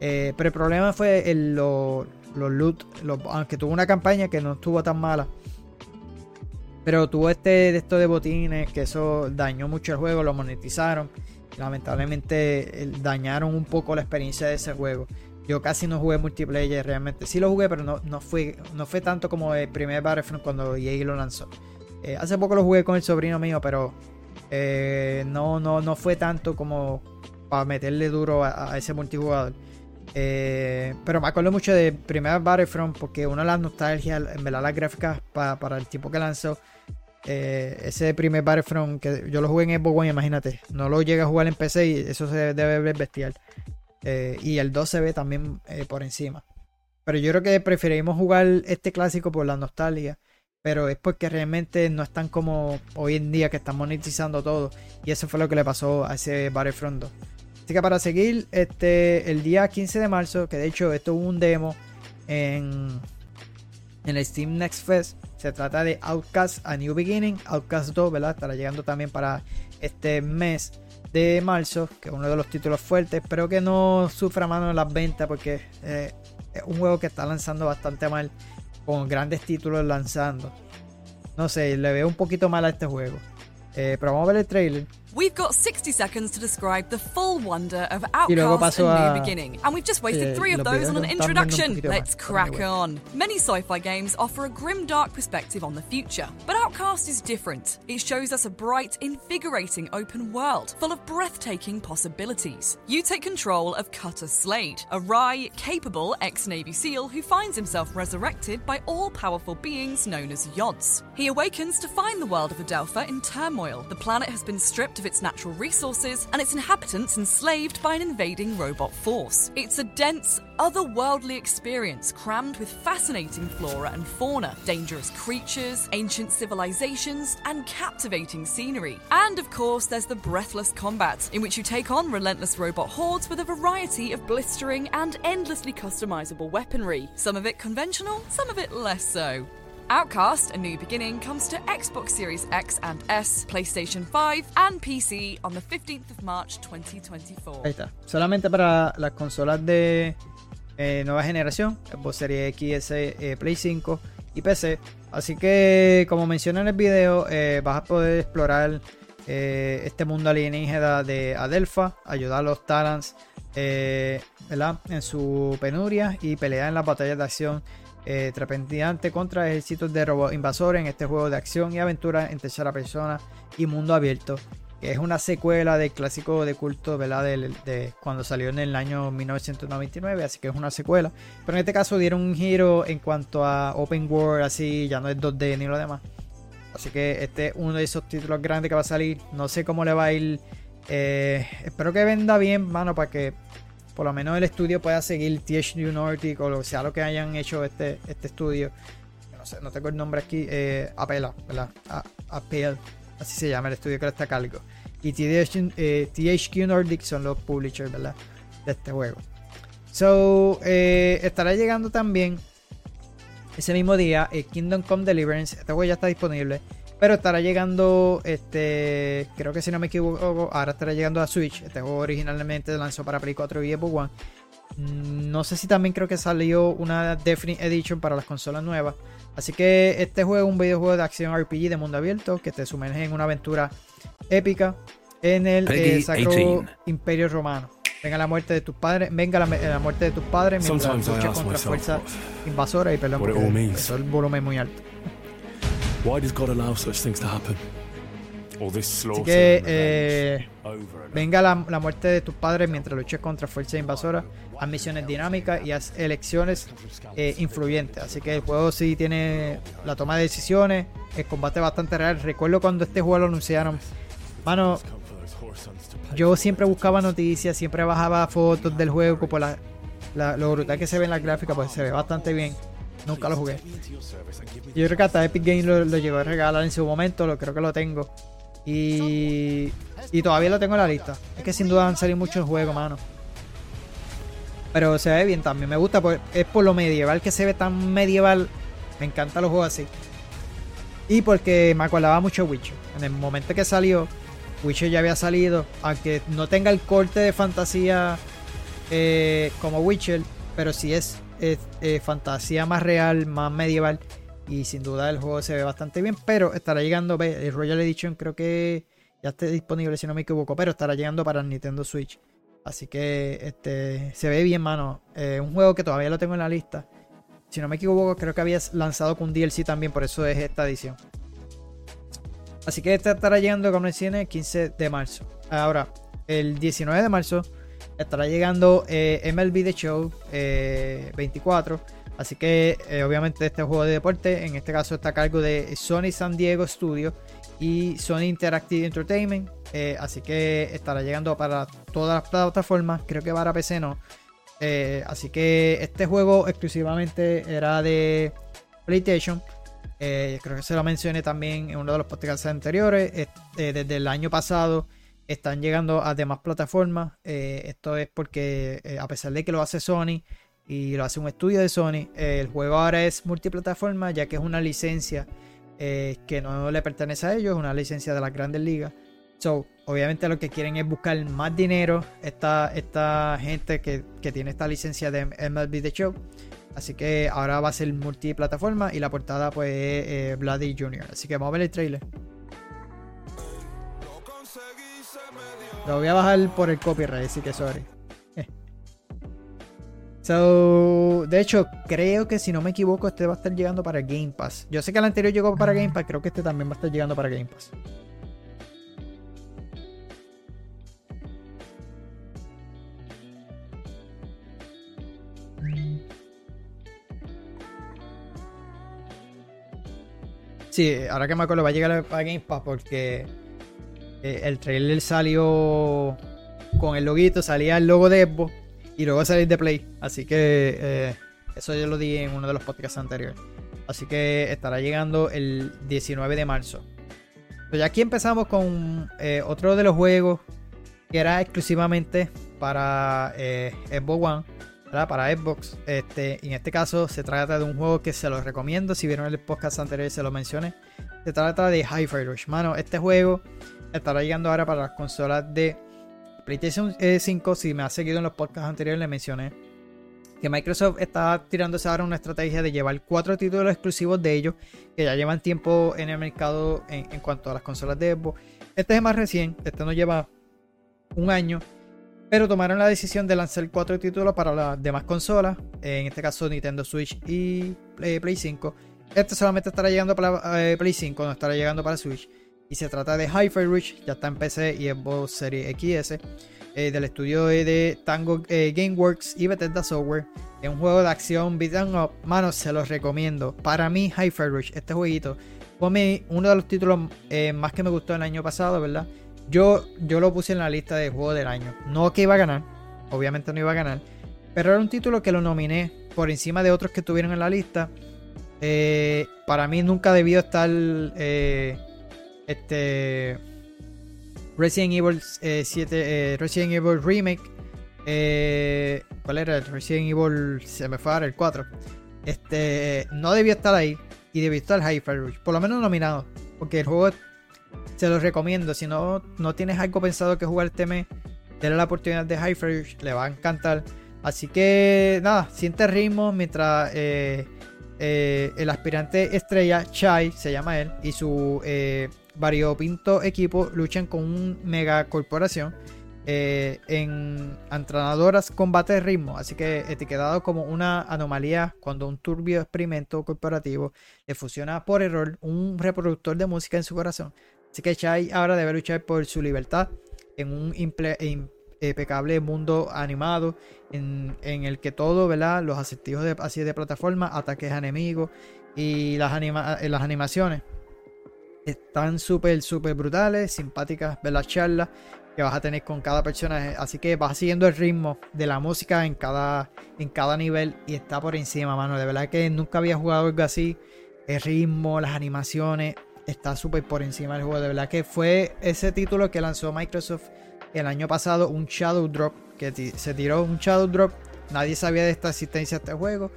Eh, pero el problema fue el, lo- los loot, aunque tuvo una campaña que no estuvo tan mala. Pero tuvo este esto de botines, que eso dañó mucho el juego, lo monetizaron. Lamentablemente dañaron un poco la experiencia de ese juego. Yo casi no jugué multiplayer realmente. Sí lo jugué, pero no, no, fue, no fue tanto como el primer Battlefront cuando EA lo lanzó. Eh, hace poco lo jugué con el sobrino mío, pero eh, no, no, no fue tanto como para meterle duro a, ese multijugador. Eh, pero me acuerdo mucho de primer Battlefront porque una de las nostalgias, en verdad las gráficas pa- para el tipo que lanzó, eh, ese primer Battlefront que yo lo jugué en Xbox One, imagínate, no lo llega a jugar en PC y eso se debe ver bestial. Eh, y el 2 se ve también eh, por encima. Pero yo creo que preferimos jugar este clásico por la nostalgia. Pero es porque realmente no están como hoy en día que están monetizando todo. Y eso fue lo que le pasó a ese Battlefront 2. Así que para seguir, este, el día 15 de marzo, que de hecho esto hubo un demo en, en el Steam Next Fest. Se trata de Outcast A New Beginning. Outcast 2, ¿verdad? Estará llegando también para este mes de marzo, que es uno de los títulos fuertes. Espero que no sufra mano en las ventas porque eh, es un juego que está lanzando bastante mal, con grandes títulos lanzando. No sé, le veo un poquito mal a este juego. Eh, pero vamos a ver el trailer. We've got 60 seconds to describe the full wonder of Y luego Outcast paso A a- New Beginning, and we've just wasted Eh, three of los those videos on an están viendo un introduction. poquito más, Let's pero crack on. Many sci-fi games offer a grim, dark perspective on the future, but Outcast is different. It shows us a bright, invigorating open world full of breathtaking possibilities. You take control of Cutter Slade, a wry, capable ex-Navy SEAL who finds himself resurrected by all-powerful beings known as Yods. He awakens to find the world of Adelpha in turmoil. The planet has been stripped of its natural resources and its inhabitants enslaved by an invading robot force. It's a dense, otherworldly experience crammed with fascinating flora and fauna, dangerous creatures, ancient civilizations, and captivating scenery. And of course, there's the breathless combat, in which you take on relentless robot hordes with a variety of blistering and endlessly customizable weaponry. Some of it conventional, some of it less so. Outcast, A New Beginning, comes to Xbox Series X and S, PlayStation 5, and PC on the 15th of March 2024. Ahí está. Solamente para las consolas de eh, nueva generación, Xbox Series X, eh, Play 5 y PC. Así que, como mencioné en el video, eh, vas a poder explorar eh, este mundo alienígena de Adelpha, ayudar a los Talans en su penuria y pelear en las batallas de acción eh, contra ejércitos de robots invasores en este juego de acción y aventura en tercera persona y mundo abierto que es una secuela del clásico de culto, ¿verdad? De, cuando salió en el año 1999, así que es una secuela. Pero en este caso dieron un giro en cuanto a Open World, así, ya no es 2D ni lo demás. Así que este es uno de esos títulos grandes que va a salir. No sé cómo le va a ir. eh, espero que venda bien, mano, para que por lo menos el estudio pueda seguir THQ Nordic o lo sea lo que hayan hecho este, este estudio. No sé, no tengo el nombre aquí. Eh, Apela, ¿verdad? A- Apple, así se llama el estudio que le está a cargo. Y THQ, eh, Nordic son los publishers. De este juego. So, eh, estará llegando también ese mismo día eh, Kingdom Come Deliverance. Este juego ya está disponible. Pero estará llegando, este, creo que si no me equivoco, ahora estará llegando a Switch. Este juego originalmente lanzó para Play 4 y Xbox One. Mm, No sé si también creo que salió una Definite Edition para las consolas nuevas. Así que este juego es un videojuego de acción RPG de mundo abierto que te sumerge en una aventura épica en el eh, Sacro 18. Imperio Romano. Venga la muerte de tus padres, venga la, la muerte de tus padres mientras luchas contra fuerzas invasoras y perdón porque eso el volumen muy alto. Así que eh, venga la, la muerte de tus padres mientras luches contra fuerzas invasoras, haz misiones dinámicas y haz elecciones eh, influyentes. Así que el juego sí tiene la toma de decisiones, el combate bastante real. Recuerdo cuando este juego lo anunciaron, mano, yo siempre buscaba noticias, siempre bajaba fotos del juego por la, la- lo brutal que se ve en la gráfica, pues se ve bastante bien. Nunca lo jugué. Yo creo que hasta Epic Games lo, lo llegó a regalar en su momento, lo creo que lo tengo. Y, y todavía lo tengo en la lista. Es que sin duda han salido muchos juegos, mano. Pero se ve bien también. Me gusta, por- es por lo medieval que se ve tan medieval. Me encantan los juegos así. Y porque me acordaba mucho de Witcher. En el momento que salió, Witcher ya había salido. Aunque no tenga el corte de fantasía eh, como Witcher, pero sí es, es, eh, fantasía más real, más medieval. Y sin duda el juego se ve bastante bien. Pero estará llegando, el Royal Edition creo que ya esté disponible si no me equivoco. Pero estará llegando para Nintendo Switch. Así que este se ve bien, mano. Eh, un juego que todavía lo tengo en la lista. Si no me equivoco, creo que habías lanzado con DLC también, por eso es esta edición. Así que este estará llegando como mencioné el 15 de marzo. Ahora, el 19 de marzo estará llegando eh, MLB The Show eh, 24. Así que eh, obviamente este juego de deporte, en este caso está a cargo de Sony San Diego Studio y Sony Interactive Entertainment. Eh, así que estará llegando para todas las plataformas, creo que para PC no. Eh, así que este juego exclusivamente era de PlayStation. Eh, creo que se lo mencioné también en uno de los podcasts anteriores. Eh, eh, desde el año pasado están llegando a demás plataformas. Eh, esto es porque eh, a pesar de que lo hace Sony y lo hace un estudio de Sony, eh, el juego ahora es multiplataforma ya que es una licencia que no le pertenece a ellos, es una licencia de las grandes ligas. So, obviamente lo que quieren es buscar más dinero esta, esta gente que, que tiene esta licencia de MLB The Show. Así que ahora va a ser multiplataforma y la portada pues es Bloody Jr. Así que vamos a ver el trailer. Lo voy a bajar por el copyright, así que sorry. So, de hecho, creo que si no me equivoco, este va a estar llegando para Game Pass. Yo sé que el anterior llegó para Game Pass, creo que este también va a estar llegando para Game Pass. Sí, ahora que me acuerdo, va a llegar a Game Pass porque eh, el trailer salió con el loguito, salía el logo de Xbox y luego salir de Play. Así que eh, eso yo lo di en uno de los podcasts anteriores. Así que estará llegando el 19 de marzo. Pues aquí empezamos con eh, otro de los juegos que era exclusivamente para Xbox One. Para Xbox. Este, en este caso se trata de un juego que se los recomiendo. Si vieron el podcast anterior se lo mencioné. Se trata de Hi-Fi Rush. Mano, este juego estará llegando ahora para las consolas de PlayStation 5. Si me has seguido en los podcasts anteriores, le mencioné que Microsoft está tirándose ahora una estrategia de llevar cuatro títulos exclusivos de ellos que ya llevan tiempo en el mercado en, cuanto a las consolas de Xbox. Este es más recién, este no lleva un año, pero tomaron la decisión de lanzar cuatro títulos para las demás consolas, en este caso Nintendo Switch y Play, Play 5. Este solamente estará llegando para eh, Play 5, no estará llegando para Switch. Y se trata de Hi-Fi Rush, ya está en PC y Xbox Series XS, eh, del estudio de Tango eh, Gameworks y Bethesda Software. Es un juego de acción beat 'em up. Mano, se los recomiendo. Para mí, Hi-Fi Rush, este jueguito, fue uno de los títulos eh, más que me gustó el año pasado, ¿verdad? Yo, yo lo puse en la lista de juego del año. No que iba a ganar, obviamente no iba a ganar, pero era un título que lo nominé por encima de otros que estuvieron en la lista. Para mí nunca debió estar este Resident Evil eh, 7, eh, Resident Evil Remake. eh, ¿Cuál era? el Resident Evil, se me fue ahora el 4. Este, no debió estar ahí y debió estar Hi-Fi Rush, por lo menos nominado, porque el juego se los recomiendo. Si no, no tienes algo pensado que jugar este mes, denle la oportunidad de Hi-Fi Rush, le va a encantar. Así que nada, siente ritmo mientras eh, el aspirante estrella Chai, se llama él, y su variopinto equipo luchan con una mega corporación eh, en entrenadoras combate de ritmo. Así que etiquetado como una anomalía cuando un turbio experimento corporativo le fusiona por error un reproductor de música en su corazón. Así que Chai ahora debe luchar por su libertad en un impecable mundo animado en, el que todo, ¿verdad? Los acertijos de, así de plataforma, ataques a enemigos y las, eh, las animaciones están súper, súper brutales, simpáticas, ver las charlas que vas a tener con cada personaje. Así que vas siguiendo el ritmo de la música en cada, en cada nivel y está por encima, mano. De verdad que nunca había jugado algo así. El ritmo, las animaciones, está súper por encima del juego. De verdad que fue ese título que lanzó Microsoft el año pasado, un Shadow Drop, que se tiró un Shadow Drop. Nadie sabía de esta existencia de este juego.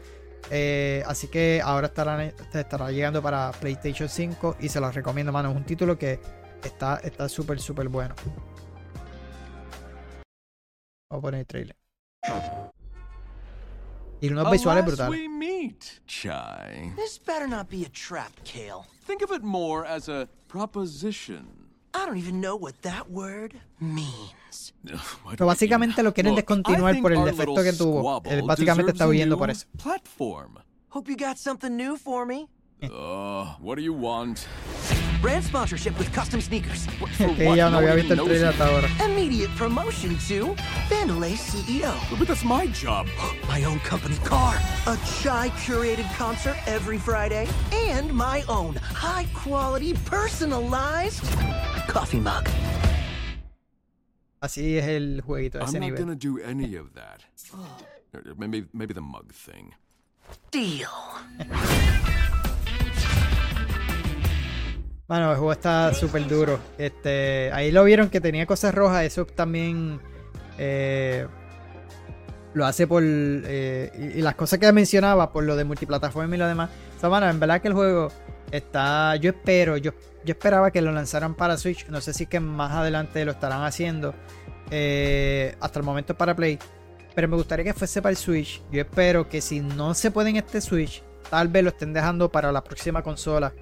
Eh, así que ahora estará, estará llegando para PlayStation 5 y se los recomiendo, mano. Es un título que está está súper, súper bueno. Vamos a poner el trailer. Y unos visuales brutales. we meet, Chai. This better not be a trap, Kale. Think of it more as a proposition. I don't even know what that word means. Pero básicamente lo quieren descontinuar por el defecto que tuvo. Él básicamente está huyendo por eso. Platform. Hope you got something new for me. Uh, what do you want? Brand sponsorship with custom sneakers. que ya no había visto el trailer hasta ahora. Immediate promotion to Vandelay CEO. But that's my job. My own company car. A chai curated concert every Friday. And my own high quality personalized coffee mug. Así es el jueguito de I'm not nivel. gonna do any of that. Maybe, maybe the mug thing. Deal. Bueno, el juego está súper duro. Este, ahí lo vieron que tenía cosas rojas. Eso también eh, lo hace por. eh, y, las cosas que mencionaba, por lo de multiplataforma y lo demás. O sea, mano, en verdad que el juego está. Yo espero, yo, yo esperaba que lo lanzaran para Switch. No sé si que más adelante lo estarán haciendo. Eh, hasta el momento para Play. Pero me gustaría que fuese para el Switch. Yo espero que si no se puede en este Switch, tal vez lo estén dejando para la próxima consola.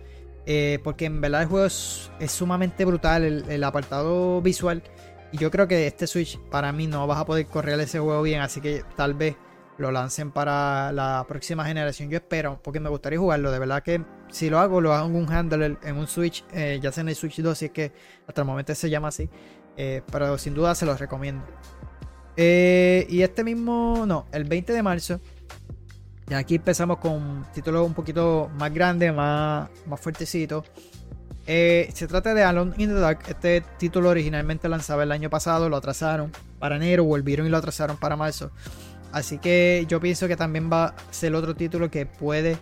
Eh, porque en verdad el juego es, sumamente brutal, el, apartado visual. Y yo creo que este Switch para mí no vas a poder correr ese juego bien. Así que tal vez lo lancen para la próxima generación. Yo espero, porque me gustaría jugarlo. De verdad que si lo hago, lo hago en un handle, en un Switch, eh, ya sea en el Switch 2, si es que hasta el momento se llama así. Eh, pero sin duda se los recomiendo. Y este mismo, no, el 20 de marzo. Y aquí empezamos con títulos un poquito más grandes, más, más. Eh, se trata de Alone in the Dark. Este título originalmente lanzaba el año pasado, lo atrasaron para enero, volvieron y lo atrasaron para marzo. Así que yo pienso que también va a ser otro título que puede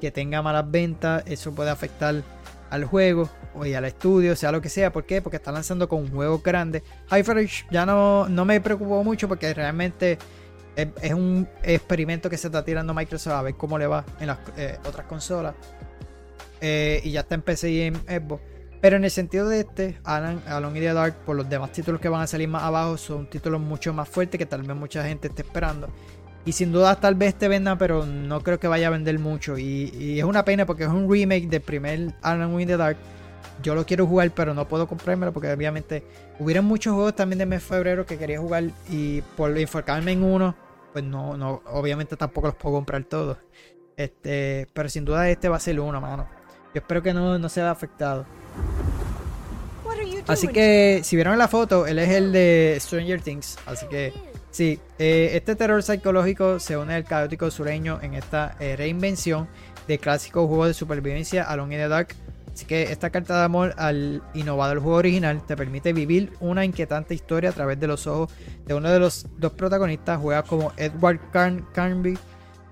que tenga malas ventas. Eso puede afectar al juego o y al estudio, sea lo que sea. ¿Por qué? Porque está lanzando con un juego grande. Hi-Fi ya no, no me preocupó mucho porque realmente es, un experimento que se está tirando Microsoft a ver cómo le va en las eh, otras consolas. Eh, y ya está en PC y en Xbox. Pero en el sentido de este, Alan, Alone in the Dark, por los demás títulos que van a salir más abajo, son títulos mucho más fuertes que tal vez mucha gente esté esperando. Y sin duda tal vez te venda, pero no creo que vaya a vender mucho. Y, y es una pena porque es un remake del primer Alan in the Dark. Yo lo quiero jugar, pero no puedo comprármelo porque obviamente hubieron muchos juegos también de mes de febrero que quería jugar y por enfocarme en uno, pues no, no, obviamente tampoco los puedo comprar todos. Este, pero sin duda este va a ser uno, mano. Yo espero que no, no se vea afectado. Así que si vieron la foto, él es el de Stranger Things. Así que sí, eh, este terror psicológico se une al caótico sureño en esta eh, reinvención de clásico juego de supervivencia Alone in the Dark. Así que esta carta de amor al innovador juego original te permite vivir una inquietante historia a través de los ojos de uno de los dos protagonistas. Juega como Edward Carn Carnby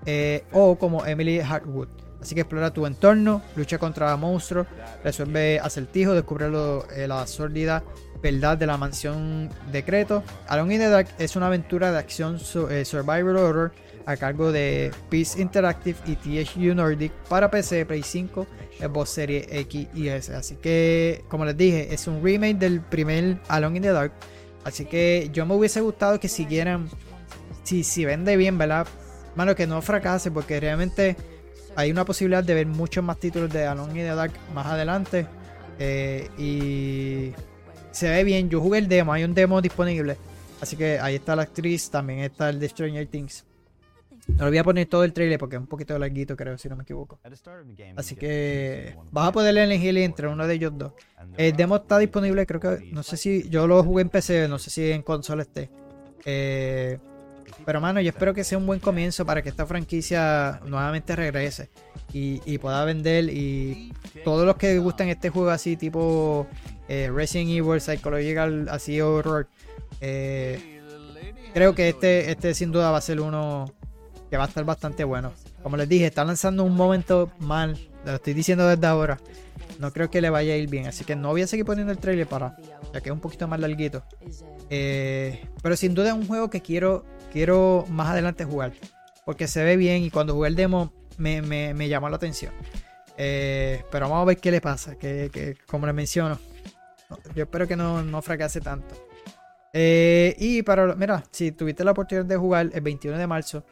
eh, o como Emily Hartwood. Así que explora tu entorno, lucha contra monstruos, resuelve acertijos, descubre eh, la sórdida verdad de la mansión decreto. Alone in the Dark es una aventura de acción eh, survival horror a cargo de Peace Interactive y THQ Nordic para PC, Play 5, Xbox Series X y S. Así que, como les dije, es un remake del primer Alone in the Dark. Así que yo me hubiese gustado que siguieran, si, si vende bien, ¿verdad? Mano, que no fracase, porque realmente hay una posibilidad de ver muchos más títulos de Alone in the Dark más adelante. Eh, y se ve bien. Yo jugué el demo, hay un demo disponible. Así que ahí está la actriz, también está el de Stranger Things. No le voy a poner todo el trailer porque es un poquito larguito, creo, si no me equivoco. Así que vas a poder elegir entre uno de ellos dos. El demo está disponible, creo que, no sé si yo lo jugué en PC, no sé si en consola esté. Eh, pero mano, yo espero que sea un buen comienzo para que esta franquicia nuevamente regrese y, y pueda vender. Y todos los que gustan este juego así, tipo eh, Resident Evil, Psychological, así horror, eh, creo que este, este sin duda va a ser uno que va a estar bastante bueno. Como les dije, está lanzando un momento mal, lo estoy diciendo desde ahora. No creo que le vaya a ir bien, así que no voy a seguir poniendo el trailer para, ya que es un poquito más larguito. Eh, pero sin duda es un juego que quiero, quiero más adelante jugar. Porque se ve bien y cuando jugué el demo me, me- llamó la atención. Eh, pero vamos a ver qué le pasa. Que, que, como les menciono, no, yo espero que no, no fracase tanto. Eh, y para, mira, si tuviste la oportunidad de jugar el 21 de marzo,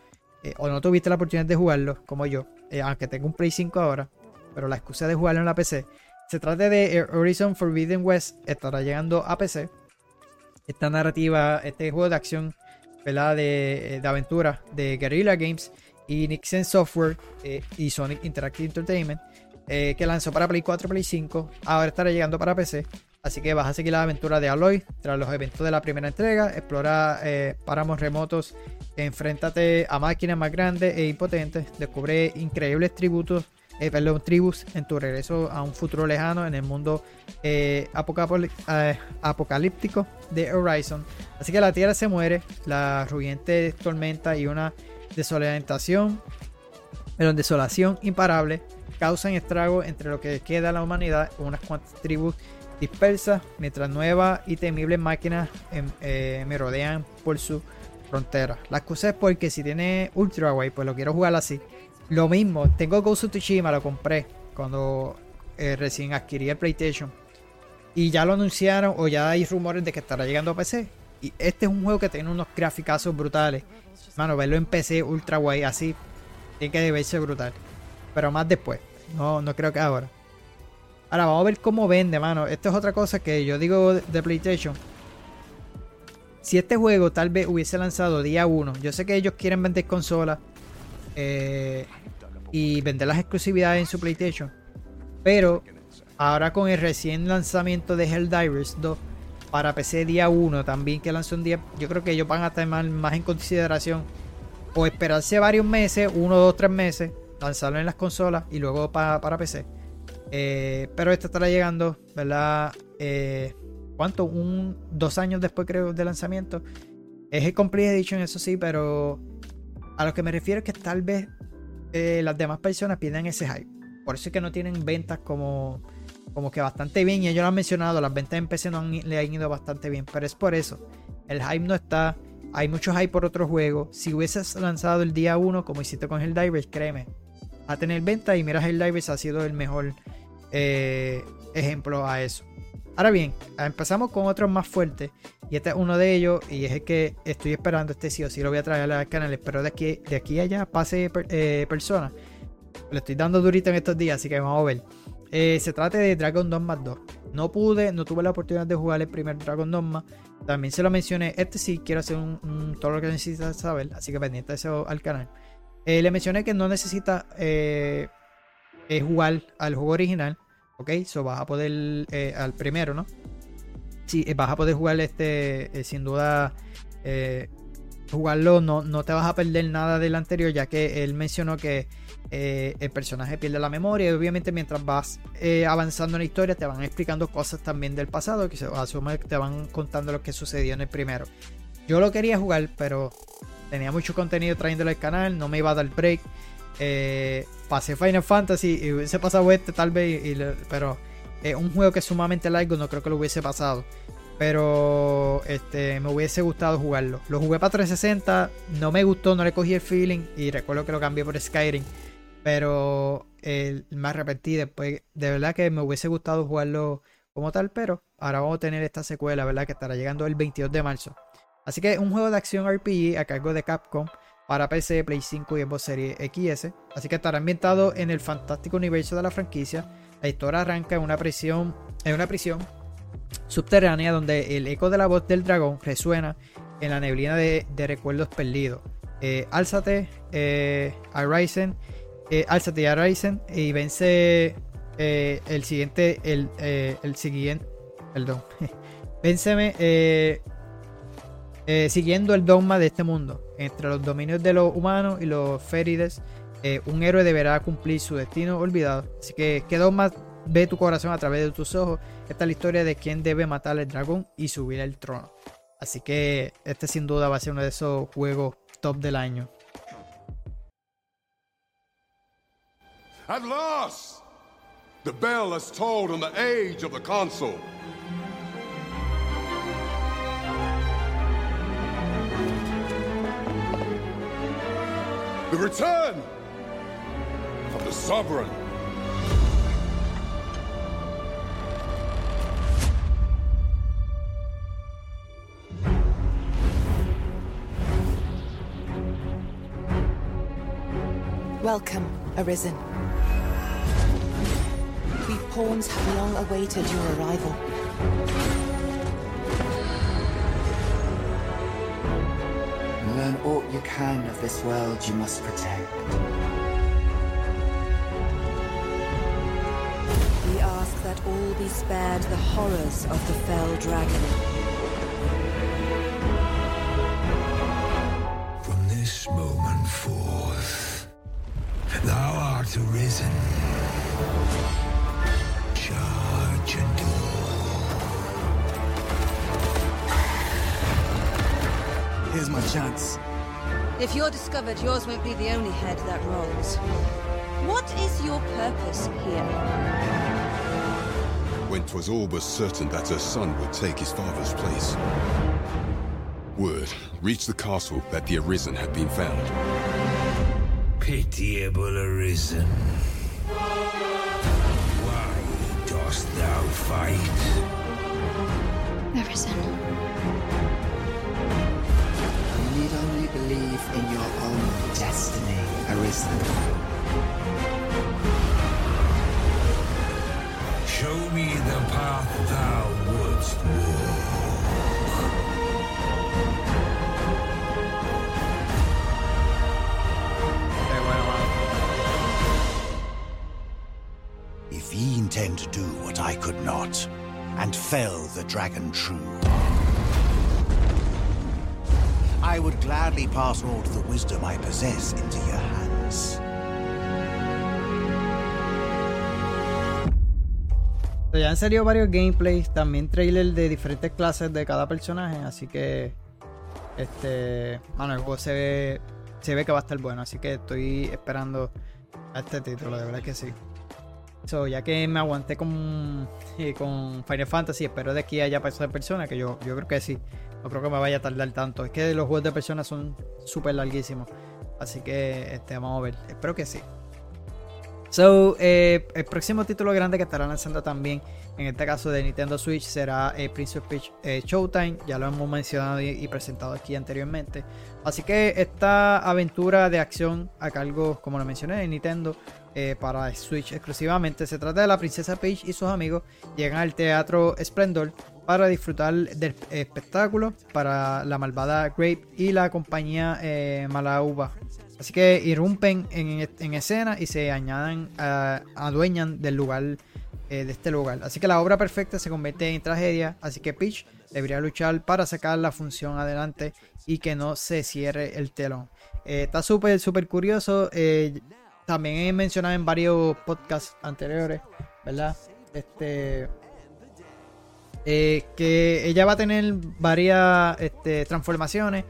eh, o no tuviste la oportunidad de jugarlo, como yo, eh, aunque tengo un Play 5 ahora, pero la excusa de jugarlo en la PC, se trata de eh, Horizon Forbidden West, estará llegando a PC. Esta narrativa, este juego de acción, ¿verdad? De, aventura de Guerrilla Games y Nixon Software y Sonic Interactive Entertainment. que lanzó para Play 4 Play 5, ahora estará llegando para PC. Así que vas a seguir la aventura de Aloy tras los eventos de la primera entrega. Explora eh, páramos remotos, enfréntate a máquinas más grandes e impotentes. Descubre increíbles tributos, eh, perdón, tribus en tu regreso a un futuro lejano en el mundo eh, eh, apocalíptico de Horizon. Así que la tierra se muere, la rugiente tormenta y una desorientación, pero desolación imparable causan estragos entre lo que queda de la humanidad, unas cuantas tribus dispersas, mientras nuevas y temibles máquinas em, eh, me rodean por su frontera. La excusa es porque si tiene Ultra Wide, pues lo quiero jugar así. Lo mismo, tengo Ghost of Tsushima, lo compré cuando eh, recién adquirí el PlayStation. Y ya lo anunciaron o ya hay rumores de que estará llegando a PC. Y este es un juego que tiene unos graficazos brutales. Mano, verlo en PC Ultra Wide así tiene que verse brutal. Pero más después. No, no creo que ahora. Ahora vamos a ver cómo vende, mano. Esto es otra cosa que yo digo de- PlayStation. Si este juego tal vez hubiese lanzado día 1, yo sé que ellos quieren vender consolas eh, y vender las exclusividades en su PlayStation. Pero ahora con el recién lanzamiento de Helldivers 2 para PC día 1 también que lanzó un día, yo creo que ellos van a tomar más en consideración o esperarse varios meses, uno, dos, tres meses, lanzarlo en las consolas y luego pa- para PC. Eh, pero esto estará llegando, ¿verdad? Eh, ¿Cuánto? Un, dos años después creo de lanzamiento. Es el Complete Edition, eso sí, pero a lo que me refiero es que tal vez eh, las demás personas pierdan ese hype. Por eso es que no tienen ventas como, como que bastante bien. Y ellos lo han mencionado, las ventas en PC no le han ido bastante bien. Pero es por eso. El hype no está. Hay mucho hype por otro juego. Si hubieses lanzado el día 1, como hiciste con Helldivers, créeme, a tener venta. Y mira, Helldivers ha sido el mejor eh, ejemplo a eso. Ahora bien, empezamos con otros más fuertes. Y este es uno de ellos. Y es el que estoy esperando. Este sí o sí lo voy a traer al canal. Espero de aquí, de aquí a allá pase per- eh, persona. Le estoy dando durito en estos días. Así que vamos a ver. Eh, se trata de Dragon Dogma 2. No pude, no tuve la oportunidad de jugar el primer Dragon Dogma. También se lo mencioné. Este sí quiero hacer un, todo lo que necesitas saber. Así que pendiente eso al canal. Eh, le mencioné que no necesita eh, eh, jugar al juego original. Ok, so vas a poder eh, al primero, ¿no? Sí, eh, vas a poder jugar este, eh, sin duda, jugarlo, no, no te vas a perder nada del anterior, ya que él mencionó que el personaje pierde la memoria obviamente mientras vas avanzando en la historia te van explicando cosas también del pasado, que se asume que te van contando lo que sucedió en el primero. Yo lo quería jugar, pero tenía mucho contenido trayéndolo al canal, no me iba a dar break. Eh, pasé Final Fantasy y hubiese pasado este tal vez, pero es un juego que es sumamente largo, no creo que lo hubiese pasado. Pero este, me hubiese gustado jugarlo. Lo jugué para 360, no me gustó, no le cogí el feeling y recuerdo que lo cambié por Skyrim. Pero eh, me arrepentí después. De verdad que me hubiese gustado jugarlo como tal, pero ahora vamos a tener esta secuela, ¿verdad? Que estará llegando el 22 de marzo. Así que un juego de acción RPG a cargo de Capcom para PC, Play 5 y Xbox Series XS. Así que estará ambientado en el fantástico universo de la franquicia. La historia arranca en una prisión, en una prisión subterránea donde el eco de la voz del dragón resuena en la neblina de, recuerdos perdidos. Eh, álzate, eh, Arisen, eh, álzate Arisen y vence eh, el siguiente, el, eh, el siguiente, perdón, vénceme eh, eh, siguiendo el dogma de este mundo. Entre los dominios de los humanos y los férides, eh, un héroe deberá cumplir su destino olvidado. Así que, ¿qué dogma ve tu corazón a través de tus ojos? Esta es la historia de quién debe matar al dragón y subir al trono. Así que este sin duda va a ser uno de esos juegos top del año. At last! The bell has tolled on the age of the console. The return of the sovereign. Welcome, Arisen. We pawns have long awaited your arrival. Learn all you can of this world you must protect. We ask that all be spared the horrors of the fell dragon. From this moment forth, thou art arisen. Charge and Here's my chance. If you're discovered, yours won't be the only head that rolls. What is your purpose here? When 'twas all but certain that her son would take his father's place. Word reached the castle that the Arisen had been found. Pitiable arisen. Why dost thou fight? Arisen. You need only believe in your own destiny, Arisen. Show me the path thou wouldst walk. If ye intend to do what I could not, and fell the dragon true, I would gladly pass all the wisdom I possess into your hands. So, ya han salido varios gameplays, también trailers de diferentes clases de cada personaje, así que este, bueno, el juego se ve, se ve que va a estar bueno, así que estoy esperando a este título, de verdad que sí. So, ya que me aguanté con, eh, con Final Fantasy, espero de aquí a allá para persona, que yo, yo creo que sí. No creo que me vaya a tardar tanto. Es que los juegos de personas son súper larguísimos. Así que este, vamos a ver. Espero que sí. So, eh, el próximo título grande que estará lanzando también, en este caso de Nintendo Switch, será eh, Prince of Peach eh, Showtime. Ya lo hemos mencionado y, y, presentado aquí anteriormente. Así que esta aventura de acción a cargo, como lo mencioné, de Nintendo eh, para Switch exclusivamente, se trata de la princesa Peach y sus amigos llegan al teatro Splendor para disfrutar del espectáculo para la malvada Grape y la compañía eh, Malauba. Así que irrumpen en, en escena y se añadan, uh, adueñan del lugar, eh, de este lugar. Así que la obra perfecta se convierte en tragedia. Así que Peach debería luchar para sacar la función adelante y que no se cierre el telón. Eh, está súper, súper curioso. También he mencionado en varios podcasts anteriores, ¿verdad? Este. que ella va a tener varias este, transformaciones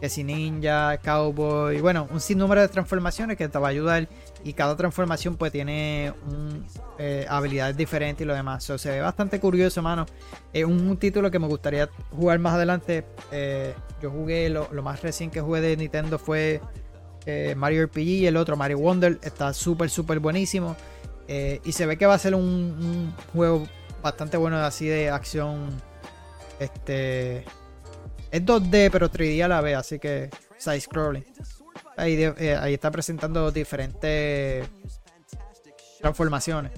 que si ninja, cowboy, bueno, un sinnúmero de transformaciones que te va a ayudar y cada transformación pues tiene un, eh, habilidades diferentes y lo demás. So, se ve bastante curioso, mano. Es un título que me gustaría jugar más adelante. Eh, yo jugué, lo, lo, más recién que jugué de Nintendo fue eh, Mario RPG y el otro Mario Wonder. Está súper, súper buenísimo. y se ve que va a ser un, juego bastante bueno así de acción. Este es 2D, pero 3D a la vez, así que side scrolling. Ahí, eh, ahí está presentando diferentes transformaciones.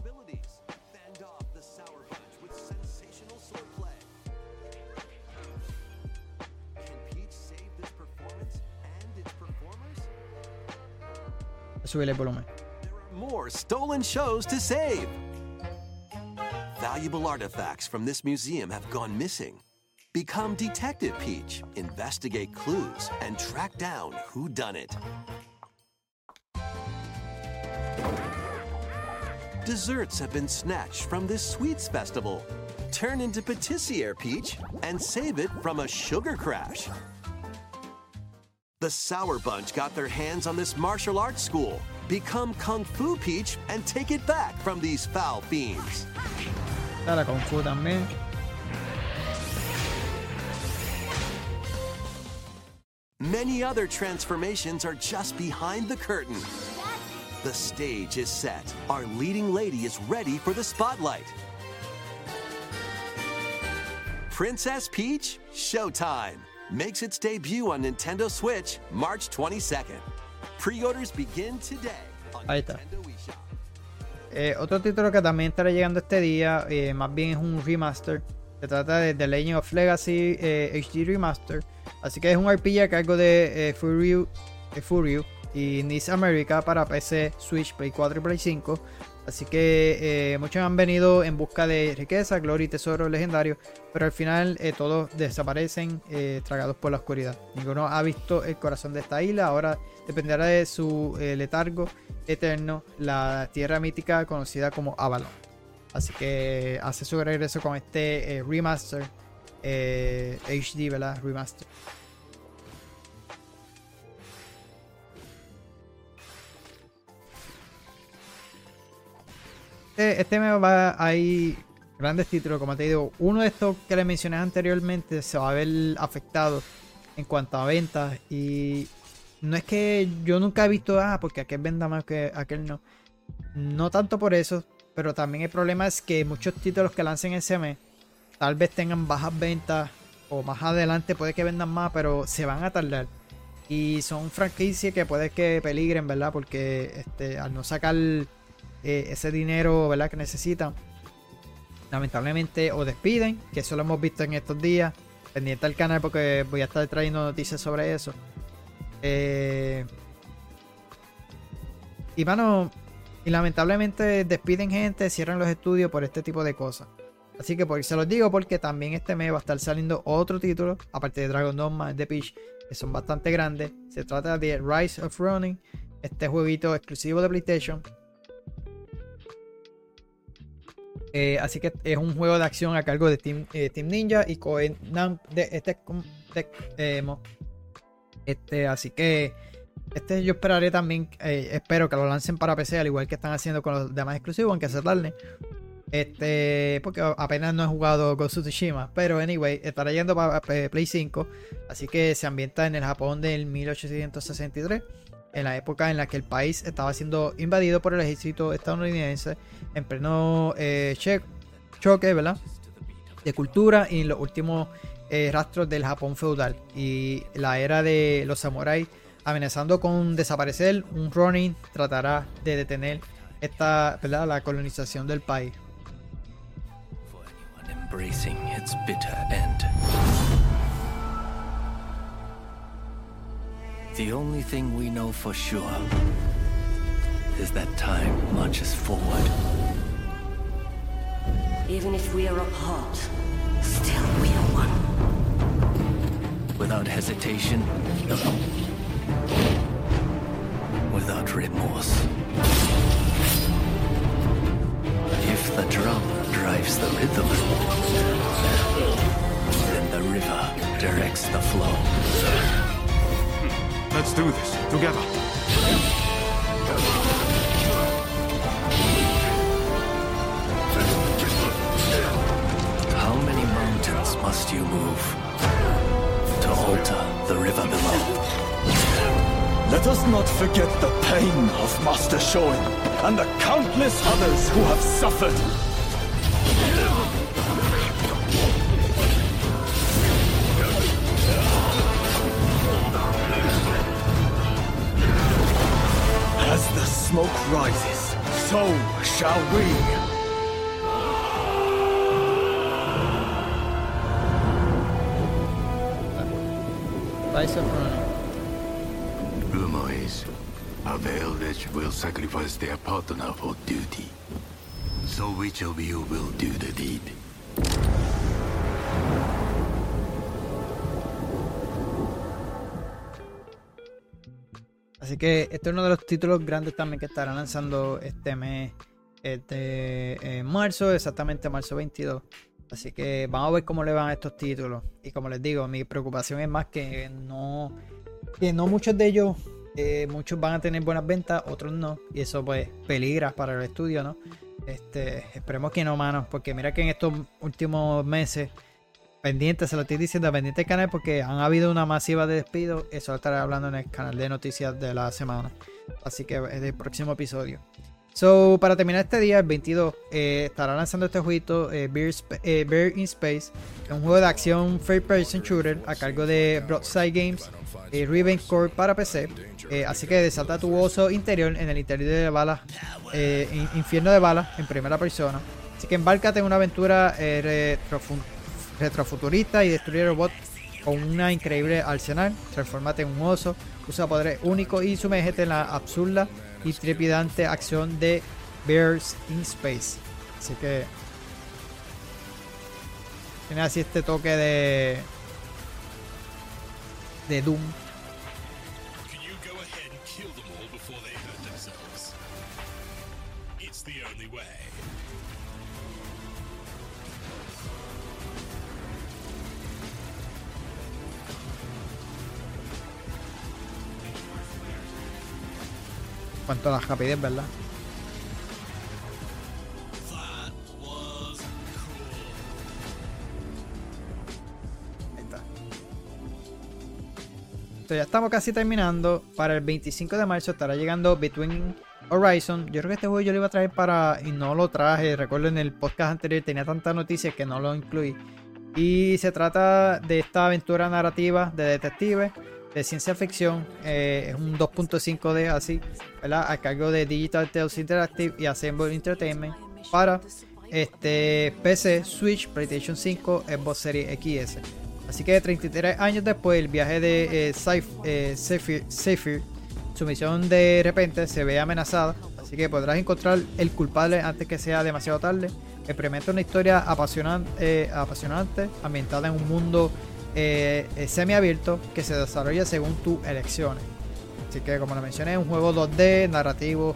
Subir el volumen. More stolen shows to save. Valuable artifacts from this museum have gone missing. Become Detective Peach, investigate clues, and track down who done it. Desserts have been snatched from this sweets festival. Turn into patissiere Peach and save it from a sugar crash. The Sour Bunch got their hands on this martial arts school. Become Kung Fu Peach and take it back from these foul fiends. Está Kung Fu también. Many other transformations are just behind the curtain. The stage is set. Our leading lady is ready for the spotlight. Princess Peach Showtime makes its debut on Nintendo Switch March 22nd. Pre-orders begin today on Ahí está. Nintendo eShop. Eh, otro título que también estará llegando este día, eh, más bien es un remaster. Se trata de The Legend of Legacy eh, HD Remaster. Así que es un RPG a cargo de eh, Furyu, eh, Furyu y Nice America para PC, Switch, Play 4 y Play 5. Así que eh, muchos han venido en busca de riqueza, gloria y tesoro legendario, pero al final eh, todos desaparecen eh, tragados por la oscuridad. Ninguno ha visto el corazón de esta isla, ahora dependerá de su letargo eterno, la tierra mítica conocida como Avalon. Así que hace su regreso con este remaster HD, ¿verdad? Remaster. Este, este me va hay grandes títulos, como te digo. Uno de estos que les mencioné anteriormente se va a ver afectado en cuanto a ventas. Y no es que yo nunca he visto, ah, porque aquel venda más que aquel no. No tanto por eso, pero también el problema es que muchos títulos que lancen ese mes tal vez tengan bajas ventas o más adelante puede que vendan más, pero se van a tardar. Y son franquicias que puede que peligren, ¿verdad? Porque este, al no sacar eh, ese dinero, ¿verdad? Que necesitan, lamentablemente o despiden, que eso lo hemos visto en estos días. Pendiente al canal porque voy a estar trayendo noticias sobre eso. Eh, y bueno, y lamentablemente despiden gente, cierran los estudios por este tipo de cosas. Así que por, se los digo porque también este mes va a estar saliendo otro título, aparte de Dragon Dogma, de Peach, que son bastante grandes. Se trata de Rise of Running, este jueguito exclusivo de PlayStation. Eh, así que es un juego de acción a cargo de Team, eh, Team Ninja y Koei este, eh, este así que este yo esperaré también eh, espero que lo lancen para PC al igual que están haciendo con los demás exclusivos aunque se este porque apenas no he jugado Ghost of Tsushima pero anyway estará yendo para Play 5 así que se ambienta en el Japón del 1863 en la época en la que el país estaba siendo invadido por el ejército estadounidense en pleno eh, choque, ¿verdad? De cultura y los últimos eh, rastros del Japón feudal y la era de los samuráis amenazando con desaparecer, un Ronin tratará de detener esta, ¿verdad? La colonización del país. The only thing we know for sure is that time marches forward. Even if we are apart, still we are one. Without hesitation, without remorse. If the drum drives the rhythm, then the river directs the flow. Let's do this together. How many mountains must you move to alter the river below? Let us not forget the pain of Master Shoin and the countless others who have suffered. The smoke rises, so shall we. Rise of Running. Rumor is, a Village will sacrifice their partner for duty. So which of you will do the deed? Así que este es uno de los títulos grandes también que estarán lanzando este mes este, en marzo, exactamente marzo 22. Así que vamos a ver cómo le van estos títulos. Y como les digo, mi preocupación es más que no, que no muchos de ellos, eh, muchos van a tener buenas ventas, otros no. Y eso pues peligra para el estudio, ¿no? Este, esperemos que no, manos, porque mira que en estos últimos meses, pendientes, se lo estoy diciendo, pendiente del canal, porque han habido una masiva de despidos. Eso lo estaré hablando en el canal de noticias de la semana. Así que es el próximo episodio. So, para terminar este día, el 22, eh, estará lanzando este jueguito, eh, Bear, eh, Bear, in Space, un juego de acción First Person Shooter a cargo de Broadside Games y Riven Core para PC. así que desata tu oso interior en el interior de balas, infierno de balas en primera persona. Así que embárcate en una aventura retrofuturista y destruye robots con una increíble arsenal. Transformate en un oso usa poderes únicos y sumergete en la absurda y trepidante acción de Bears in Space. Así que tiene así este toque de de Doom. Cuanto a la rapidez, ¿verdad? Ahí está. Entonces ya estamos casi terminando. Para el 25 de marzo estará llegando Between Horizon. Yo creo que este juego yo lo iba a traer para. Y no lo traje. Recuerdo en el podcast anterior tenía tantas noticias que no lo incluí. Y se trata de esta aventura narrativa de detective de ciencia ficción. eh, es un 2.5D así, ¿verdad? A cargo de Digital Tales Interactive y Assemble Entertainment para este PC, Switch, PlayStation 5, Xbox Series XS. Así que 33 años después, el viaje de eh, eh, su misión de repente se ve amenazada. Así que podrás encontrar el culpable antes que sea demasiado tarde. Experimenta una historia apasionante, eh, apasionante ambientada en un mundo eh, semiabierto que se desarrolla según tus elecciones. Así que como lo mencioné, es un juego 2D, narrativo,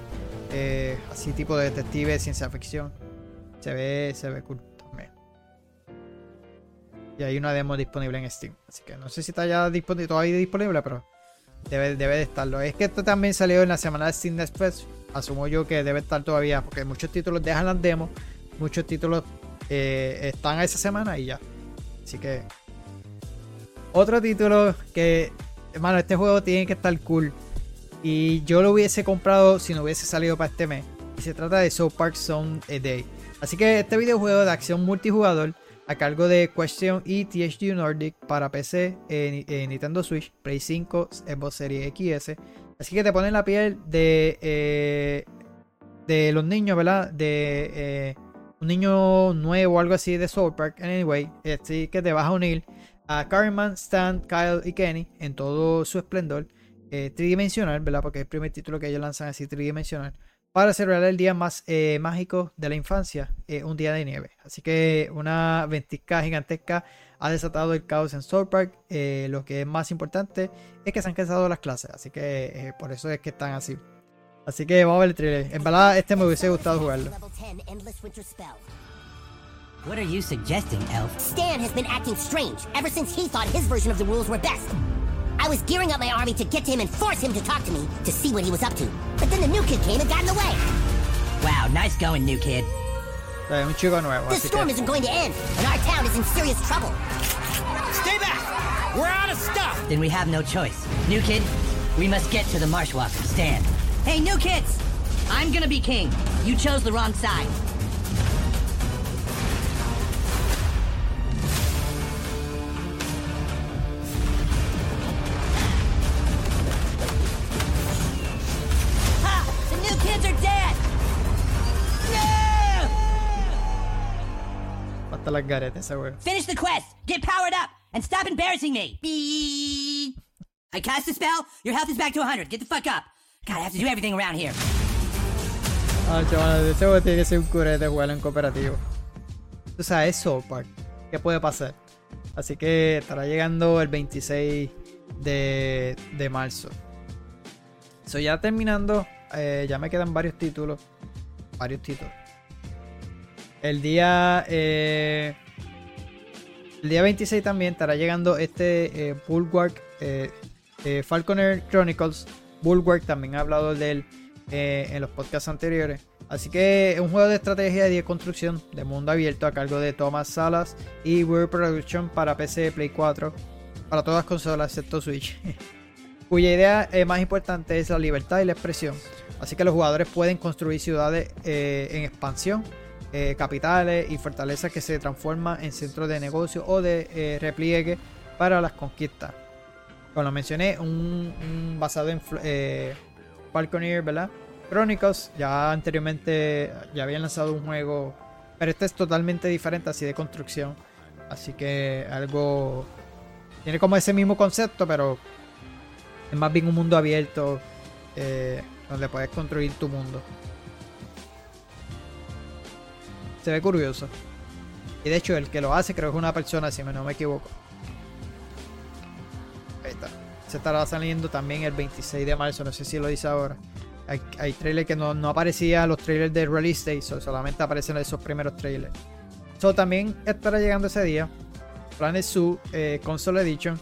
eh, así tipo de detective, ciencia ficción. Se ve, se ve cool también. Y hay una demo disponible en Steam. Así que no sé si está ya disponible, todavía disponible, pero debe, debe de estarlo. Es que esto también salió en la semana de Steam Fest. Asumo yo que debe estar todavía, porque muchos títulos dejan las demos, muchos títulos eh, están esa semana y ya. Así que otro título que, hermano, este juego tiene que estar cool. Y yo lo hubiese comprado si no hubiese salido para este mes. Y se trata de South Park Zone a Day. Así que este videojuego de acción multijugador a cargo de Question y THQ Nordic para PC, eh, eh, Nintendo Switch, Play 5, Xbox Series XS. Así que te ponen la piel de, eh, de los niños, ¿verdad? De eh, un niño nuevo o algo así de South Park. Anyway, así que te vas a unir a Carmen, Stan, Kyle y Kenny en todo su esplendor eh, tridimensional, ¿verdad? Porque es el primer título que ellos lanzan así tridimensional. Para celebrar el día más eh, mágico de la infancia, eh, un día de nieve. Así que una ventisca gigantesca ha desatado el caos en South Park. Lo que es más importante es que se han cansado las clases. Así que por eso es que están así. Así que vamos a ver el trailer. En verdad, este me hubiese gustado jugarlo. What are you suggesting, Elf? Stan has been acting strange ever since he thought his version of the rules were best. I was gearing up my army to get to him and force him to talk to me to see what he was up to. But then the new kid came and got in the way. Wow, nice going, new kid. Es un chico nuevo. This Así storm isn't going to end, and our town is in serious trouble. Stay back! We're out of stuff! Then we have no choice. New kid, we must get to the Marshwalker. Stand. Hey, new kids! I'm gonna be king. You chose the wrong side. Kids are dead! Hasta las garetas ese juego. Finish the quest! Get powered up! And stop embarrassing me! Beep. I cast a spell, your health is back to 100. Get the fuck up! God, I have to do everything around here. Ah, chaval, ese juego tiene que ser un curete jugarlo en cooperativo. O sea, es South Park. ¿Qué puede pasar? Así que estará llegando el 26 de, de marzo. So, ya terminando, eh, ya me quedan varios títulos. Varios títulos. El día. eh, el día 26 también estará llegando este eh, Bulwark eh, eh, Falconer Chronicles. Bulwark también he hablado de él en los podcasts anteriores. Así que un juego de estrategia y de construcción de mundo abierto a cargo de Thomas Salas y World Production para PC, Play 4, para todas las consolas excepto Switch. Cuya idea eh, más importante es la libertad y la expresión. Así que los jugadores pueden construir ciudades eh, en expansión, eh, capitales y fortalezas que se transforman en centros de negocio o de repliegue para las conquistas. Como lo mencioné, un, un basado en Falconeer, ¿verdad? Chronicles, ya anteriormente ya habían lanzado un juego, pero este es totalmente diferente, así de construcción. Así que algo. Tiene como ese mismo concepto, pero Es más bien un mundo abierto eh, donde puedes construir tu mundo. Se ve curioso. Y de hecho, el que lo hace creo que es una persona, si no me equivoco. Ahí está. Se estará saliendo también el 26 de marzo, no sé si lo dice ahora. Hay, trailers que no, no aparecían los trailers de release day, so solamente aparecen esos primeros trailers. So, también estará llegando ese día. Planet Zoo eh, Console Edition.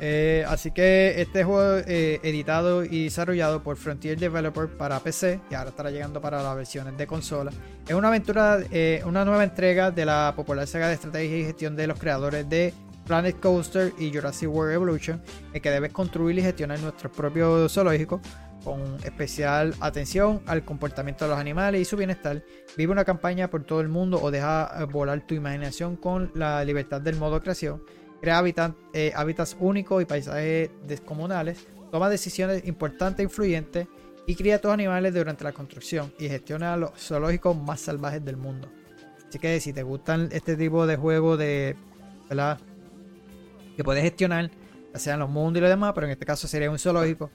Eh, así que este juego eh, editado y desarrollado por Frontier Developer para PC y ahora estará llegando para las versiones de consola. Es una aventura, eh, una nueva entrega de la popular saga de estrategia y gestión de los creadores de Planet Coaster y Jurassic World Evolution, en que debes construir y gestionar nuestro propio zoológico con especial atención al comportamiento de los animales y su bienestar. Vive una campaña por todo el mundo o deja volar tu imaginación con la libertad del modo creación. Crea eh, hábitats únicos y paisajes descomunales. Toma decisiones importantes e influyentes y cría tus animales durante la construcción y gestiona los zoológicos más salvajes del mundo. Así que si te gustan este tipo de juegos de, ¿verdad? Que puedes gestionar, ya sean los mundos y lo demás, pero en este caso sería un zoológico.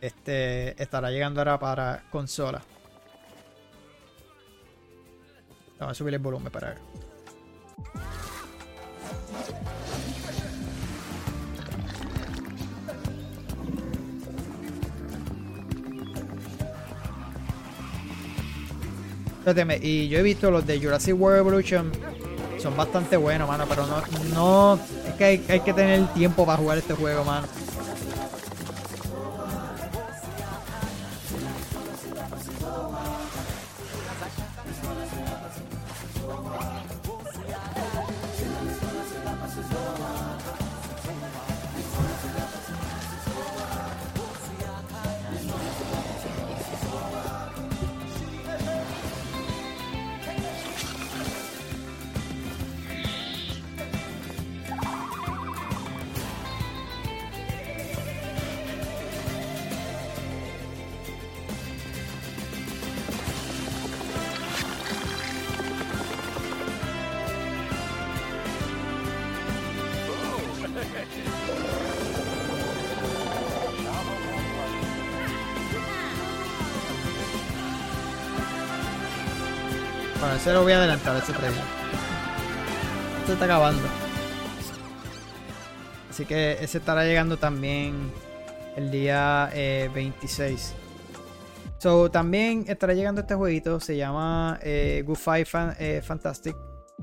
Este estará llegando ahora para consola. Vamos a subir el volumen para ver. Y yo he visto los de Jurassic World Evolution. Son bastante buenos, mano. Pero no. no es que hay, hay que tener tiempo para jugar este juego, mano. Ese lo voy a adelantar, ese trailer. Esto está acabando. Así que ese estará llegando también el día eh, 26. So, también estará llegando este jueguito, se llama eh, Goofy eh, Fantastic.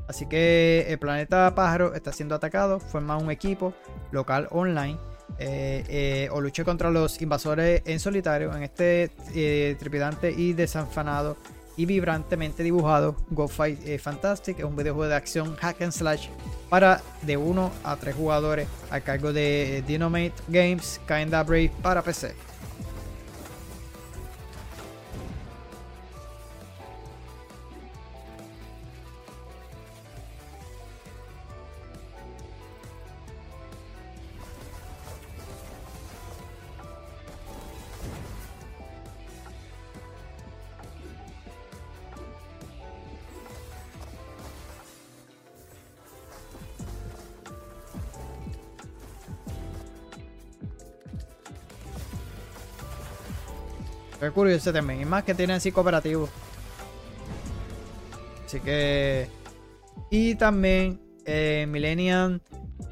Así que el planeta pájaro está siendo atacado, forma un equipo local online eh, eh, o luche contra los invasores en solitario en este eh, trepidante y desenfanado y vibrantemente dibujado Go Fight Fantastic es un videojuego de acción hack and slash para de 1 a 3 jugadores a cargo de Dynamite Games Kinda Brave para PC. Curioso también. Y más que tienen así cooperativo. Así que. Y también eh, Millennium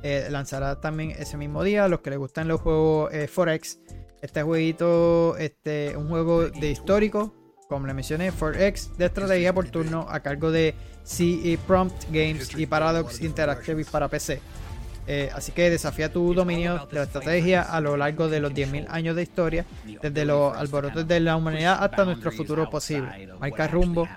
eh, lanzará también ese mismo día. Los que les gustan los juegos eh, Forex. Este jueguito, este, un juego de histórico, como le mencioné, Forex de estrategia por turno a cargo de CE Prompt Games y Paradox Interactive para PC. Eh, así que desafía tu dominio de la estrategia a lo largo de los 10.000 años de historia, desde los alborotos de la humanidad hasta nuestro futuro posible. Marca rumbo